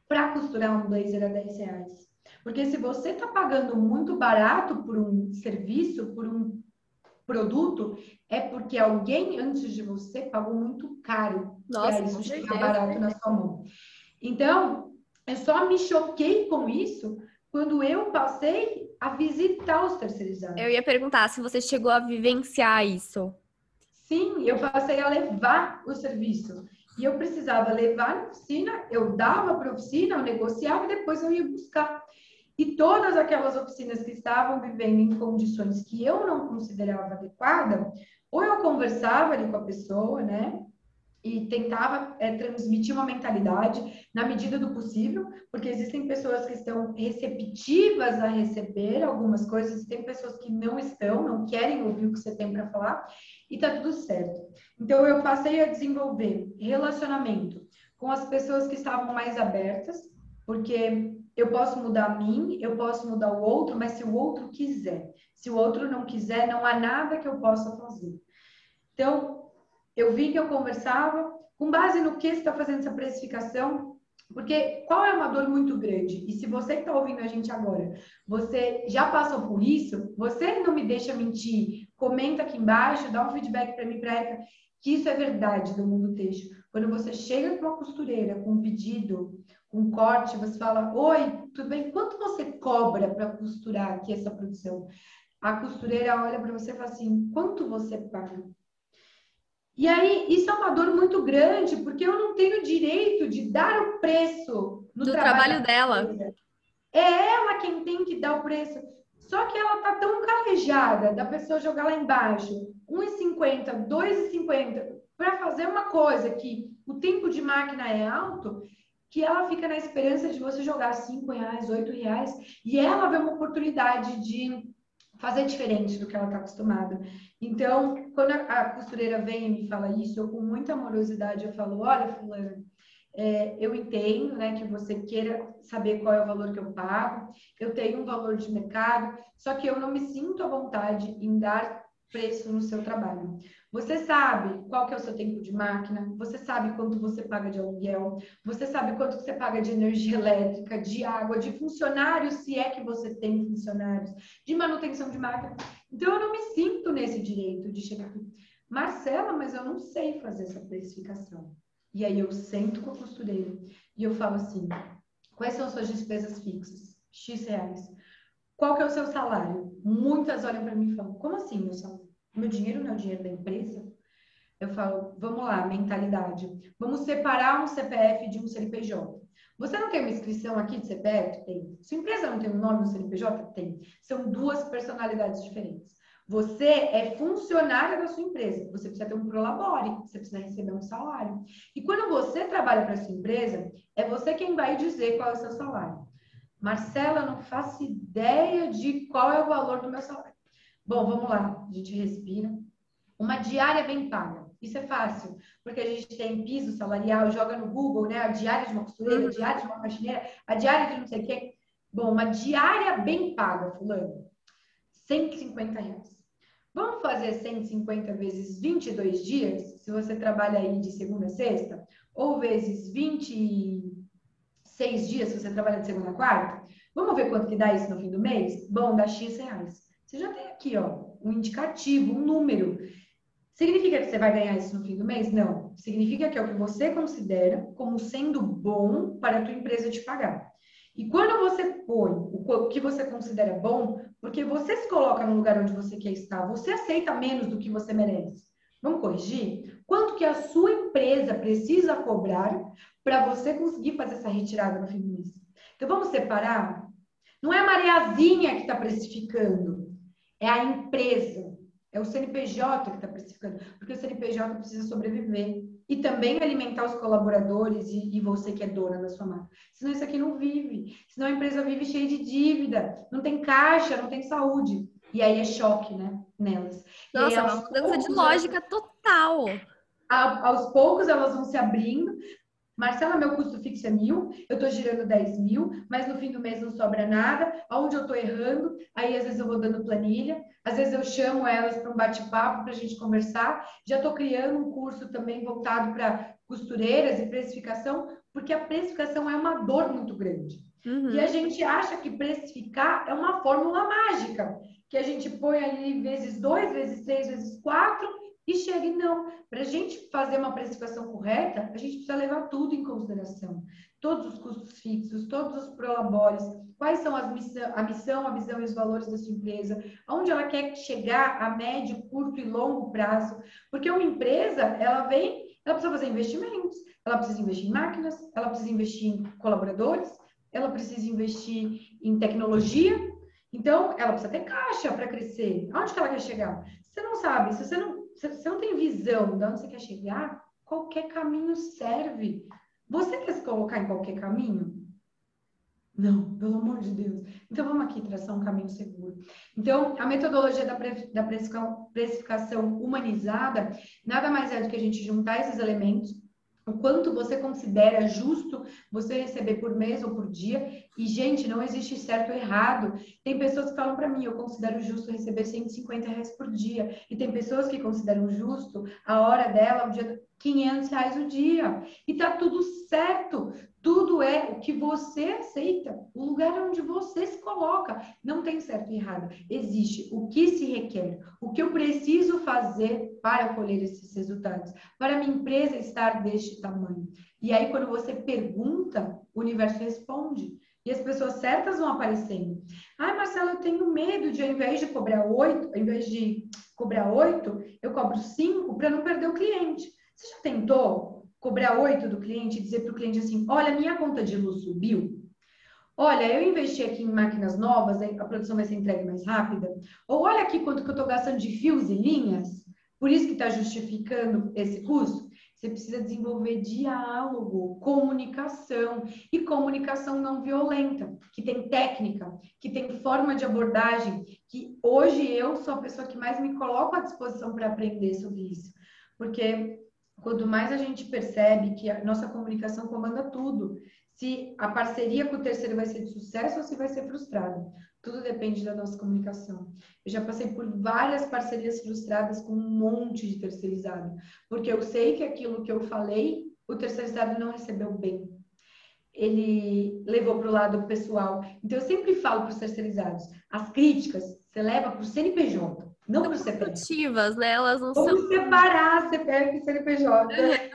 para costurar um blazer a 10 reais? Porque se você está pagando muito barato por um serviço, por um produto, é porque alguém antes de você pagou muito caro. Nossa, isso chega barato na sua mão. Então, eu só me choquei com isso quando eu passei a visitar os terceirizados. Eu ia perguntar se você chegou a vivenciar isso. Sim, eu passei a levar o serviço. E eu precisava levar na oficina, eu dava para a oficina, eu negociava e depois eu ia buscar. E todas aquelas oficinas que estavam vivendo em condições que eu não considerava adequada, ou eu conversava ali com a pessoa, né? E tentava é, transmitir uma mentalidade na medida do possível, porque existem pessoas que estão receptivas a receber algumas coisas, tem pessoas que não estão, não querem ouvir o que você tem para falar, e tá tudo certo. Então, eu passei a desenvolver relacionamento com as pessoas que estavam mais abertas, porque eu posso mudar mim, eu posso mudar o outro, mas se o outro quiser. Se o outro não quiser, não há nada que eu possa fazer. Então, eu vi que eu conversava, com base no que está fazendo essa precificação, porque qual é uma dor muito grande? E se você que está ouvindo a gente agora, você já passou por isso, você não me deixa mentir, comenta aqui embaixo, dá um feedback para mim, para que isso é verdade do mundo texto. Quando você chega com uma costureira com um pedido, um corte, você fala: Oi, tudo bem? Quanto você cobra para costurar aqui essa produção? A costureira olha para você e fala assim: Quanto você paga? E aí, isso é uma dor muito grande, porque eu não tenho direito de dar o preço no do trabalho, trabalho dela. É ela quem tem que dar o preço. Só que ela tá tão calejada da pessoa jogar lá embaixo, 1,50, 2,50, para fazer uma coisa que o tempo de máquina é alto, que ela fica na esperança de você jogar cinco reais, oito reais, e ela vê uma oportunidade de fazer diferente do que ela está acostumada. Então, quando a, costureira vem e me fala isso, eu com muita amorosidade eu falo, olha, fulano, é, eu entendo, né, que você queira saber qual é o valor que eu pago, eu tenho um valor de mercado, só que eu não me sinto à vontade em dar preço no seu trabalho. Você sabe qual que é o seu tempo de máquina, você sabe quanto você paga de aluguel, você sabe quanto você paga de energia elétrica, de água, de funcionários, se é que você tem funcionários, de manutenção de máquina. Então eu não me sinto nesse direito de chegar aqui. Marcela, mas eu não sei fazer essa precificação. E aí eu sento com a costureira e eu falo assim: quais são suas despesas fixas? X reais. Qual que é o seu salário? Muitas olham para mim e falam: como assim meu salário? Meu dinheiro não é o dinheiro da empresa. Eu falo, vamos lá, mentalidade. Vamos separar um CPF de um CNPJ. Você não tem uma inscrição aqui de CPF? Tem. Sua empresa não tem um nome no CNPJ? Tem. São duas personalidades diferentes. Você é funcionário da sua empresa. Você precisa ter um prolabore, você precisa receber um salário. E quando você trabalha para sua empresa, é você quem vai dizer qual é o seu salário. Marcela, não faço ideia de qual é o valor do meu salário. Bom, vamos lá, a gente respira. Uma diária bem paga. Isso é fácil, porque a gente tem piso salarial, joga no Google, né? A diária de uma costureira, a diária de uma faxineira, a diária de não sei o quê. Bom, uma diária bem paga, fulano, 150 reais. Vamos fazer 150 vezes 22 dias, se você trabalha aí de segunda a sexta, ou vezes 26 dias, se você trabalha de segunda a quarta. Vamos ver quanto que dá isso no fim do mês? Bom, dá X reais. Você já tem aqui, ó, um indicativo, um número. Significa que você vai ganhar isso no fim do mês? Não. Significa que é o que você considera como sendo bom para a tua empresa te pagar. E quando você põe o que você considera bom, porque você se coloca no lugar onde você quer estar, você aceita menos do que você merece. Vamos corrigir? Quanto que a sua empresa precisa cobrar para você conseguir fazer essa retirada no fim do mês? Então vamos separar? Não é a Mariazinha que está precificando. É a empresa, é o CNPJ que está precificando, porque o CNPJ precisa sobreviver e também alimentar os colaboradores e, e, você que é dona da sua marca. Senão isso aqui não vive. Senão a empresa vive cheia de dívida, não tem caixa, não tem saúde. E aí é choque, né, nelas. Nossa, é uma mudança de lógica total. A, aos poucos elas vão se abrindo, Marcela, meu custo fixo é mil, eu estou girando 10 mil, mas no fim do mês não sobra nada. Aonde eu estou errando? Aí às vezes eu vou dando planilha, às vezes eu chamo elas para um bate-papo para a gente conversar. Já estou criando um curso também voltado para costureiras e precificação, porque a precificação é uma dor muito grande. Uhum. E a gente acha que precificar é uma fórmula mágica, que a gente põe ali vezes dois, vezes três, vezes quatro e chega e não. Para a gente fazer uma precificação correta, a gente precisa levar tudo em consideração. Todos os custos fixos, todos os prolabores, quais são as missão, a missão, a visão e os valores da sua empresa, aonde ela quer chegar a médio, curto e longo prazo. Porque uma empresa, ela vem, ela precisa fazer investimentos, ela precisa investir em máquinas, ela precisa investir em colaboradores, ela precisa investir em tecnologia. Então, ela precisa ter caixa para crescer. Aonde que ela quer chegar? Você não sabe, se você não, se você não tem visão de onde você quer chegar, qualquer caminho serve. Você quer se colocar em qualquer caminho? Não, pelo amor de Deus. Então vamos aqui traçar um caminho seguro. Então, a metodologia da, da precificação humanizada nada mais é do que a gente juntar esses elementos o quanto você considera justo você receber por mês ou por dia. E, gente, não existe certo ou errado. Tem pessoas que falam para mim, eu considero justo receber 150 reais por dia. E tem pessoas que consideram justo a hora dela, o dia, 500 reais o dia. E tá tudo certo. Que você aceita, o lugar onde você se coloca. Não tem certo e errado. Existe o que se requer, o que eu preciso fazer para colher esses resultados, para minha empresa estar deste tamanho. E aí, quando você pergunta, o universo responde. E as pessoas certas vão aparecendo. Ai, Marcelo, eu tenho medo de, ao invés de cobrar oito, ao invés de cobrar oito, eu cobro cinco para não perder o cliente. Você já tentou cobrar oito do cliente e dizer para o cliente assim: olha, minha conta de luz subiu. Olha, eu investi aqui em máquinas novas, a produção vai ser entregue mais rápida. Ou olha aqui quanto que eu estou gastando de fios e linhas, por isso que está justificando esse custo. Você precisa desenvolver diálogo, comunicação e comunicação não violenta, que tem técnica, que tem forma de abordagem, que hoje eu sou a pessoa que mais me coloco à disposição para aprender sobre isso. Porque quanto mais a gente percebe que a nossa comunicação comanda tudo, se a parceria com o terceiro vai ser de sucesso ou se vai ser frustrada. Tudo depende da nossa comunicação. Eu já passei por várias parcerias frustradas com um monte de terceirizado, porque eu sei que aquilo que eu falei, o terceirizado não recebeu bem. Ele levou para o lado pessoal. Então, eu sempre falo para os terceirizados: as críticas você leva para o CNPJ. Não por construtivas, né? Elas não Vamos são. separar CPF e CNPJ.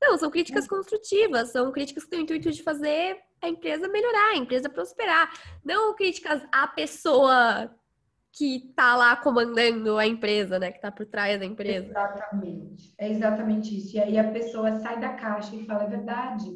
Não, são críticas construtivas, são críticas que têm o intuito de fazer a empresa melhorar, a empresa prosperar. Não críticas à pessoa que tá lá comandando a empresa, né? Que tá por trás da empresa. Exatamente. É exatamente isso. E aí a pessoa sai da caixa e fala a verdade.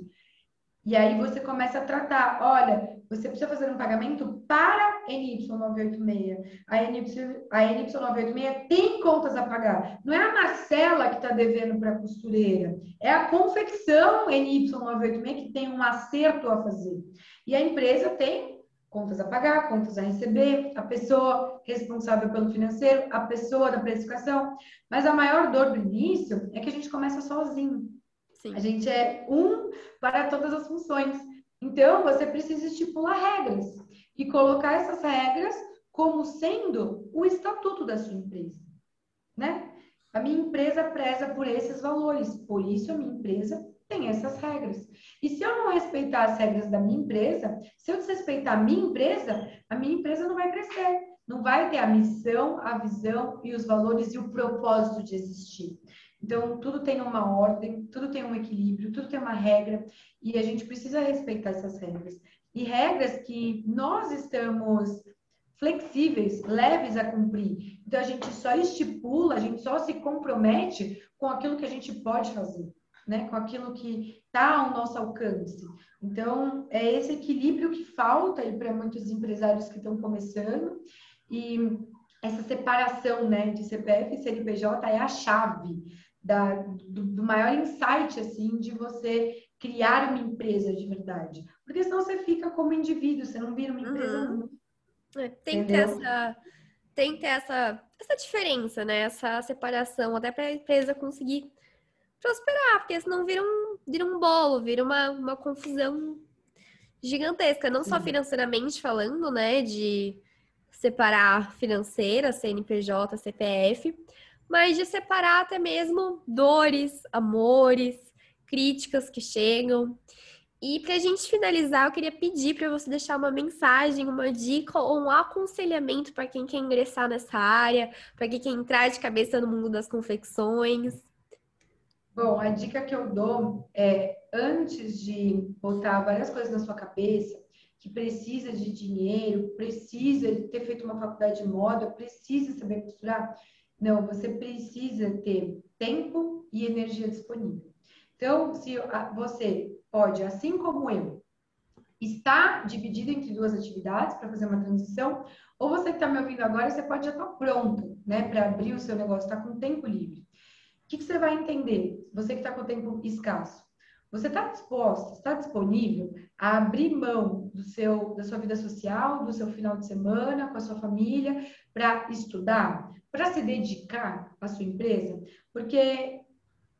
E aí você começa a tratar, olha, você precisa fazer um pagamento para NY986. A, a NY986 tem contas a pagar. Não é a Marcela que está devendo para a costureira, é a confecção NY986 que tem um acerto a fazer. E a empresa tem contas a pagar, contas a receber, a pessoa responsável pelo financeiro, a pessoa da precificação. Mas a maior dor do início é que a gente começa sozinho. Sim. A gente é um para todas as funções. Então, você precisa estipular regras e colocar essas regras como sendo o estatuto da sua empresa, né? A minha empresa preza por esses valores, por isso a minha empresa tem essas regras. E se eu não respeitar as regras da minha empresa, se eu desrespeitar a minha empresa, a minha empresa não vai crescer, não vai ter a missão, a visão e os valores e o propósito de existir. Então, tudo tem uma ordem, tudo tem um equilíbrio, tudo tem uma regra, e a gente precisa respeitar essas regras. E regras que nós estamos flexíveis, leves a cumprir. Então, a gente só estipula, a gente só se compromete com aquilo que a gente pode fazer, né? Com aquilo que está ao nosso alcance. Então, é esse equilíbrio que falta aí para muitos empresários que estão começando. E essa separação né, de CPF e CNPJ é a chave da, do, do, maior insight, assim, de você criar uma empresa de verdade. Porque senão você fica como indivíduo, você não vira uma empresa uhum. É, tem que ter essa, tem que ter essa, essa diferença, né? Essa separação, até para a empresa conseguir prosperar, porque senão vira um, vira um bolo, vira uma, uma confusão gigantesca, não só financeiramente falando, né, de separar financeira, CNPJ, CPF, mas de separar até mesmo dores, amores, críticas que chegam. E para a gente finalizar, eu queria pedir para você deixar uma mensagem, uma dica ou um aconselhamento para quem quer ingressar nessa área, para quem quer entrar de cabeça no mundo das confecções. Bom, a dica que eu dou é antes de botar várias coisas na sua cabeça, que precisa de dinheiro, precisa ter feito uma faculdade de moda, precisa saber costurar. Não, você precisa ter tempo e energia disponível. Então, se você pode, assim como eu, está dividido entre duas atividades para fazer uma transição, ou você que está me ouvindo agora, você pode já estar tá pronto, né, para abrir o seu negócio, está com tempo livre. O que, que você vai entender? Você que está com tempo escasso. Você está disposto, está disponível a abrir mão do seu, da sua vida social, do seu final de semana, com a sua família, para estudar, para se dedicar à sua empresa? Porque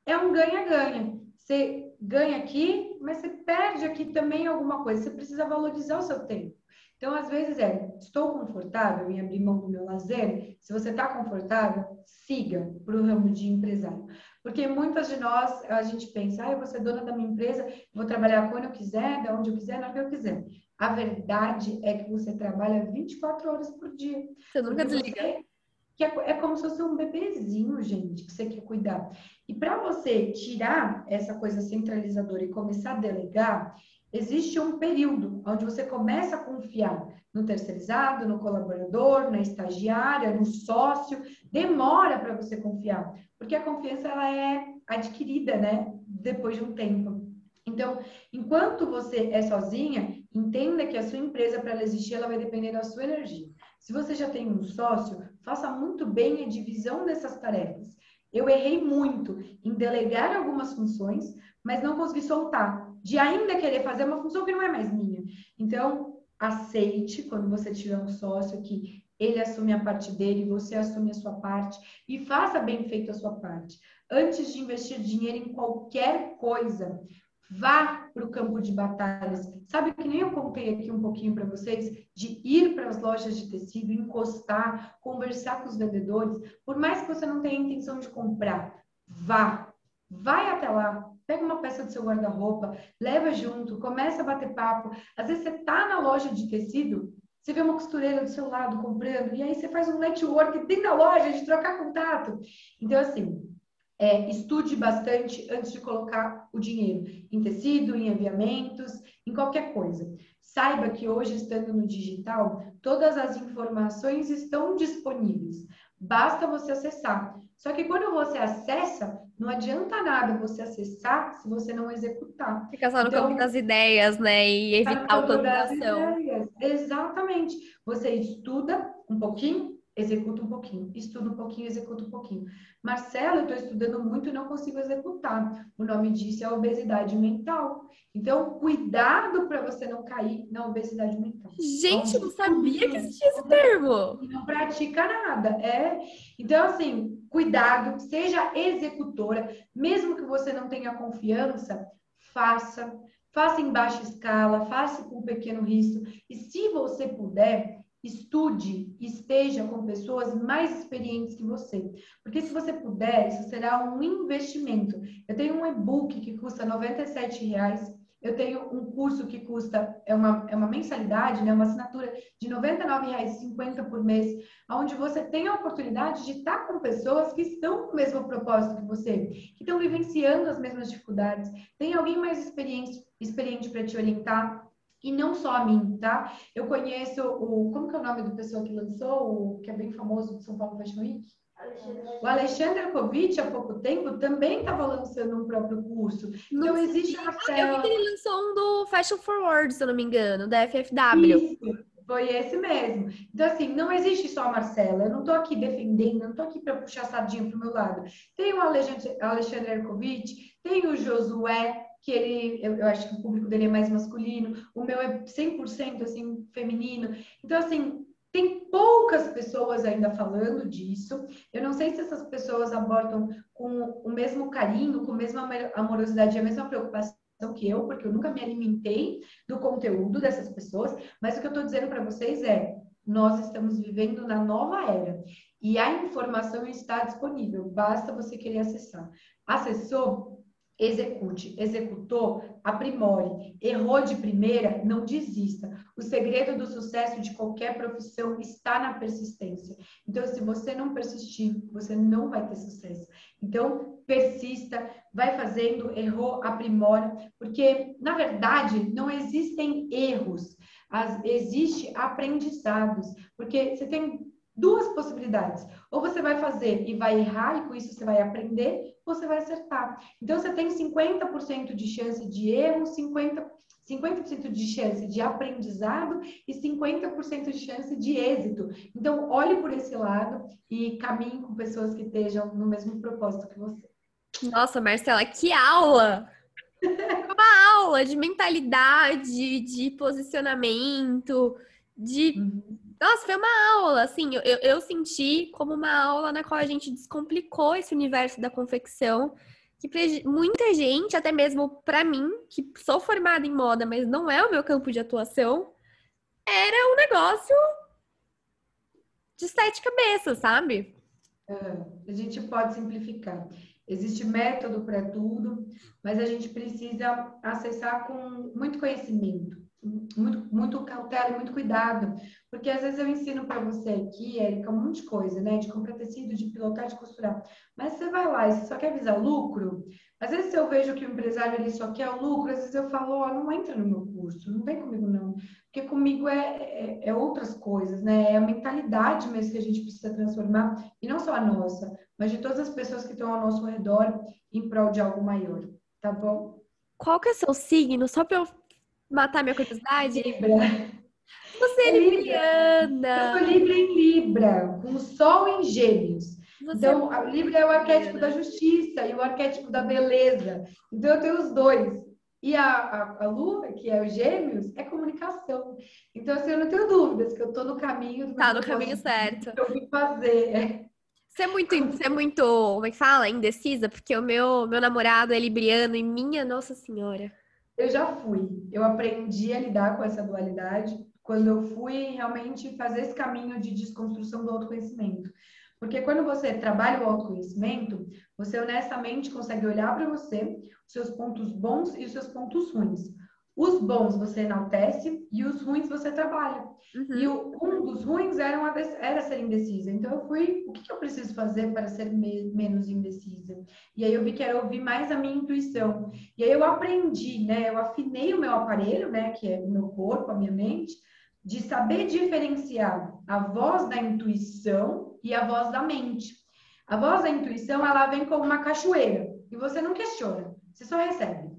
é um ganha-ganha. Você ganha aqui, mas você perde aqui também alguma coisa. Você precisa valorizar o seu tempo. Então, às vezes é, estou confortável em abrir mão do meu lazer? Se você está confortável, siga para o ramo de empresário. Porque muitas de nós, a gente pensa, ah, eu vou ser dona da minha empresa, vou trabalhar quando eu quiser, da onde eu quiser, na hora que eu quiser. A verdade é que você trabalha 24 horas por dia. Você nunca desliga. Você que é, é como se fosse um bebezinho, gente, que você quer cuidar. E para você tirar essa coisa centralizadora e começar a delegar, existe um período onde você começa a confiar no terceirizado, no colaborador, na estagiária, no sócio. Demora para você confiar, porque a confiança ela é adquirida, né, depois de um tempo. Então, enquanto você é sozinha, entenda que a sua empresa, para ela existir, ela vai depender da sua energia. Se você já tem um sócio, faça muito bem a divisão dessas tarefas. Eu errei muito em delegar algumas funções, mas não consegui soltar, de ainda querer fazer uma função que não é mais minha. Então, aceite quando você tiver um sócio que ele assume a parte dele, você assume a sua parte e faça bem feito a sua parte. Antes de investir dinheiro em qualquer coisa, Vá para o campo de batalhas. Sabe que nem eu contei aqui um pouquinho para vocês de ir para as lojas de tecido, encostar, conversar com os vendedores. Por mais que você não tenha intenção de comprar, vá. Vai até lá, pega uma peça do seu guarda-roupa, leva junto, começa a bater papo. Às vezes você está na loja de tecido, você vê uma costureira do seu lado comprando, e aí você faz um network dentro da loja de trocar contato. Então, assim, é, estude bastante antes de colocar o dinheiro em tecido, em aviamentos, em qualquer coisa. Saiba que hoje, estando no digital, todas as informações estão disponíveis. Basta você acessar. Só que quando você acessa, não adianta nada você acessar se você não executar. Fica só no então, campo das ideias, né? E evitar a automatização. Exatamente. Você estuda um pouquinho, executa um pouquinho, estuda um pouquinho, executa um pouquinho. Marcelo, eu estou estudando muito e não consigo executar. O nome disso é obesidade mental. Então, cuidado para você não cair na obesidade mental. Gente, então, não sabia que existia esse termo. Não pratica nada, é. Então, assim, cuidado, seja executora, mesmo que você não tenha confiança, faça. Faça em baixa escala, faça com pequeno risco. E se você puder, estude, esteja com pessoas mais experientes que você. Porque se você puder, isso será um investimento. Eu tenho um e-book que custa R$ reais. Eu tenho um curso que custa, é uma, é uma mensalidade, né, uma assinatura de R$ 99,50 por mês, onde você tem a oportunidade de estar com pessoas que estão com o mesmo propósito que você, que estão vivenciando as mesmas dificuldades. Tem alguém mais experiente, experiente para te orientar, e não só a mim, tá? Eu conheço o. Como que é o nome do pessoa que lançou, o, que é bem famoso do São Paulo Fashion Week? O Alexandre Kovic, há pouco tempo, também estava lançando um próprio curso. Não então, existe uma célula... Eu vi que ele lançou um do Fashion Forward, se eu não me engano, da FFW. Isso, foi esse mesmo. Então, assim, não existe só a Marcela. Eu não estou aqui defendendo, não estou aqui para puxar sardinha para o meu lado. Tem o Alexandre, Alexandre Erkovic, tem o Josué, que ele, eu, eu, acho que o público dele é mais masculino, o meu é 100% assim feminino. Então assim, Tem poucas pessoas ainda falando disso. Eu não sei se essas pessoas abordam com o mesmo carinho, com a mesma amorosidade, a mesma preocupação que eu, porque eu nunca me alimentei do conteúdo dessas pessoas, mas o que eu estou dizendo para vocês é: nós estamos vivendo na nova era e a informação está disponível, basta você querer acessar. Acessou? Execute. Executou? Aprimore. Errou de primeira? Não desista. O segredo do sucesso de qualquer profissão está na persistência. Então, se você não persistir, você não vai ter sucesso. Então, persista, vai fazendo, errou, aprimora, porque, na verdade, não existem erros, as, existe aprendizados, porque você tem duas possibilidades. Ou você vai fazer e vai errar, e com isso você vai aprender, ou você vai acertar. Então, você tem 50% de chance de erro, 50%, 50 de chance de aprendizado e 50% de chance de êxito. Então, olhe por esse lado e caminhe com pessoas que estejam no mesmo propósito que você. Nossa, Marcela, que aula! Uma aula de mentalidade, de posicionamento, de uhum. Nossa, foi uma aula, assim, eu, eu senti como uma aula na qual a gente descomplicou esse universo da confecção, que muita gente, até mesmo para mim, que sou formada em moda, mas não é o meu campo de atuação, era um negócio de sete cabeças, sabe? É, a gente pode simplificar. Existe método para tudo, mas a gente precisa acessar com muito conhecimento muito, muito cautela e muito cuidado, porque às vezes eu ensino para você aqui, Érica, um monte de coisa, né? De comprar tecido, de pilotar, de costurar. Mas você vai lá e você só quer visar lucro. Às vezes eu vejo que o empresário ele só quer o lucro, às vezes eu falo, ó, oh, não entra no meu curso, não vem comigo não. Porque comigo é, é, é, outras coisas, né? É a mentalidade mesmo que a gente precisa transformar, e não só a nossa, mas de todas as pessoas que estão ao nosso redor em prol de algo maior, tá bom? Qual que é seu signo? Só para eu matar minha curiosidade? Libra. Você é libriana. Eu sou Libra em Libra, com o Sol em Gêmeos. Você então, é a Libra é o arquétipo da justiça e o arquétipo da beleza. Então, eu tenho os dois. E a, a, a Lua, que é o Gêmeos, é comunicação. Então, assim, eu não tenho dúvidas que eu estou no caminho do Tá no caminho certo. Que eu vim fazer. Você é muito, você é muito, como é que fala? Indecisa, porque o meu, meu namorado é libriano e minha Nossa Senhora. Eu já fui. Eu aprendi a lidar com essa dualidade quando eu fui realmente fazer esse caminho de desconstrução do autoconhecimento. Porque quando você trabalha o autoconhecimento, você honestamente consegue olhar para você, os seus pontos bons e os seus pontos ruins. Os bons você enaltece e os ruins você trabalha. Uhum. E o, um dos ruins era, uma, era ser indecisa. Então eu fui, o que, eu preciso fazer para ser me, menos indecisa? E aí eu vi que era ouvir mais a minha intuição. E aí eu aprendi, né? Eu afinei o meu aparelho, né? Que é o meu corpo, a minha mente, de saber diferenciar a voz da intuição e a voz da mente. A voz da intuição, ela vem como uma cachoeira e você não questiona, você só recebe.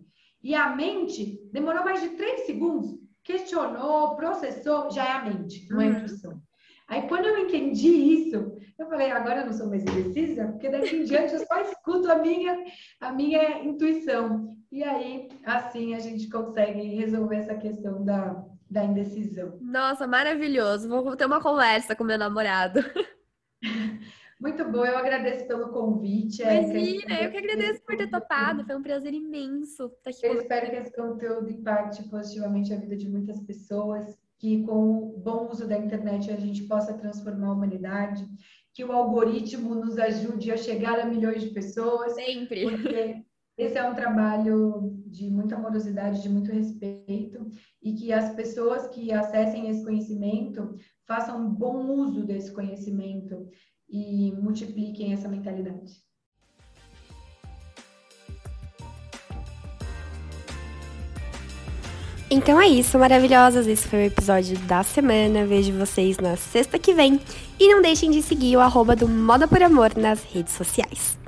E a mente demorou mais de três segundos, questionou, processou, já é a mente, não é a uhum. intuição. Aí quando eu entendi isso, eu falei, agora eu não sou mais indecisa, porque daqui em diante eu só escuto a minha, a minha intuição. E aí, assim, a gente consegue resolver essa questão da, da indecisão. Nossa, maravilhoso. Vou ter uma conversa com meu namorado. Muito bom, eu agradeço pelo convite. Imagina, eu que agradeço por ter topado, foi um prazer imenso estar aqui. Eu espero que esse conteúdo impacte positivamente a vida de muitas pessoas, que com o bom uso da internet a gente possa transformar a humanidade, que o algoritmo nos ajude a chegar a milhões de pessoas. Sempre. Porque esse é um trabalho de muita amorosidade, de muito respeito, e que as pessoas que acessem esse conhecimento façam bom uso desse conhecimento e multipliquem essa mentalidade. Então é isso, maravilhosas. Esse foi o episódio da semana. Vejo vocês na sexta que vem. E não deixem de seguir o arroba do Moda por Amor nas redes sociais.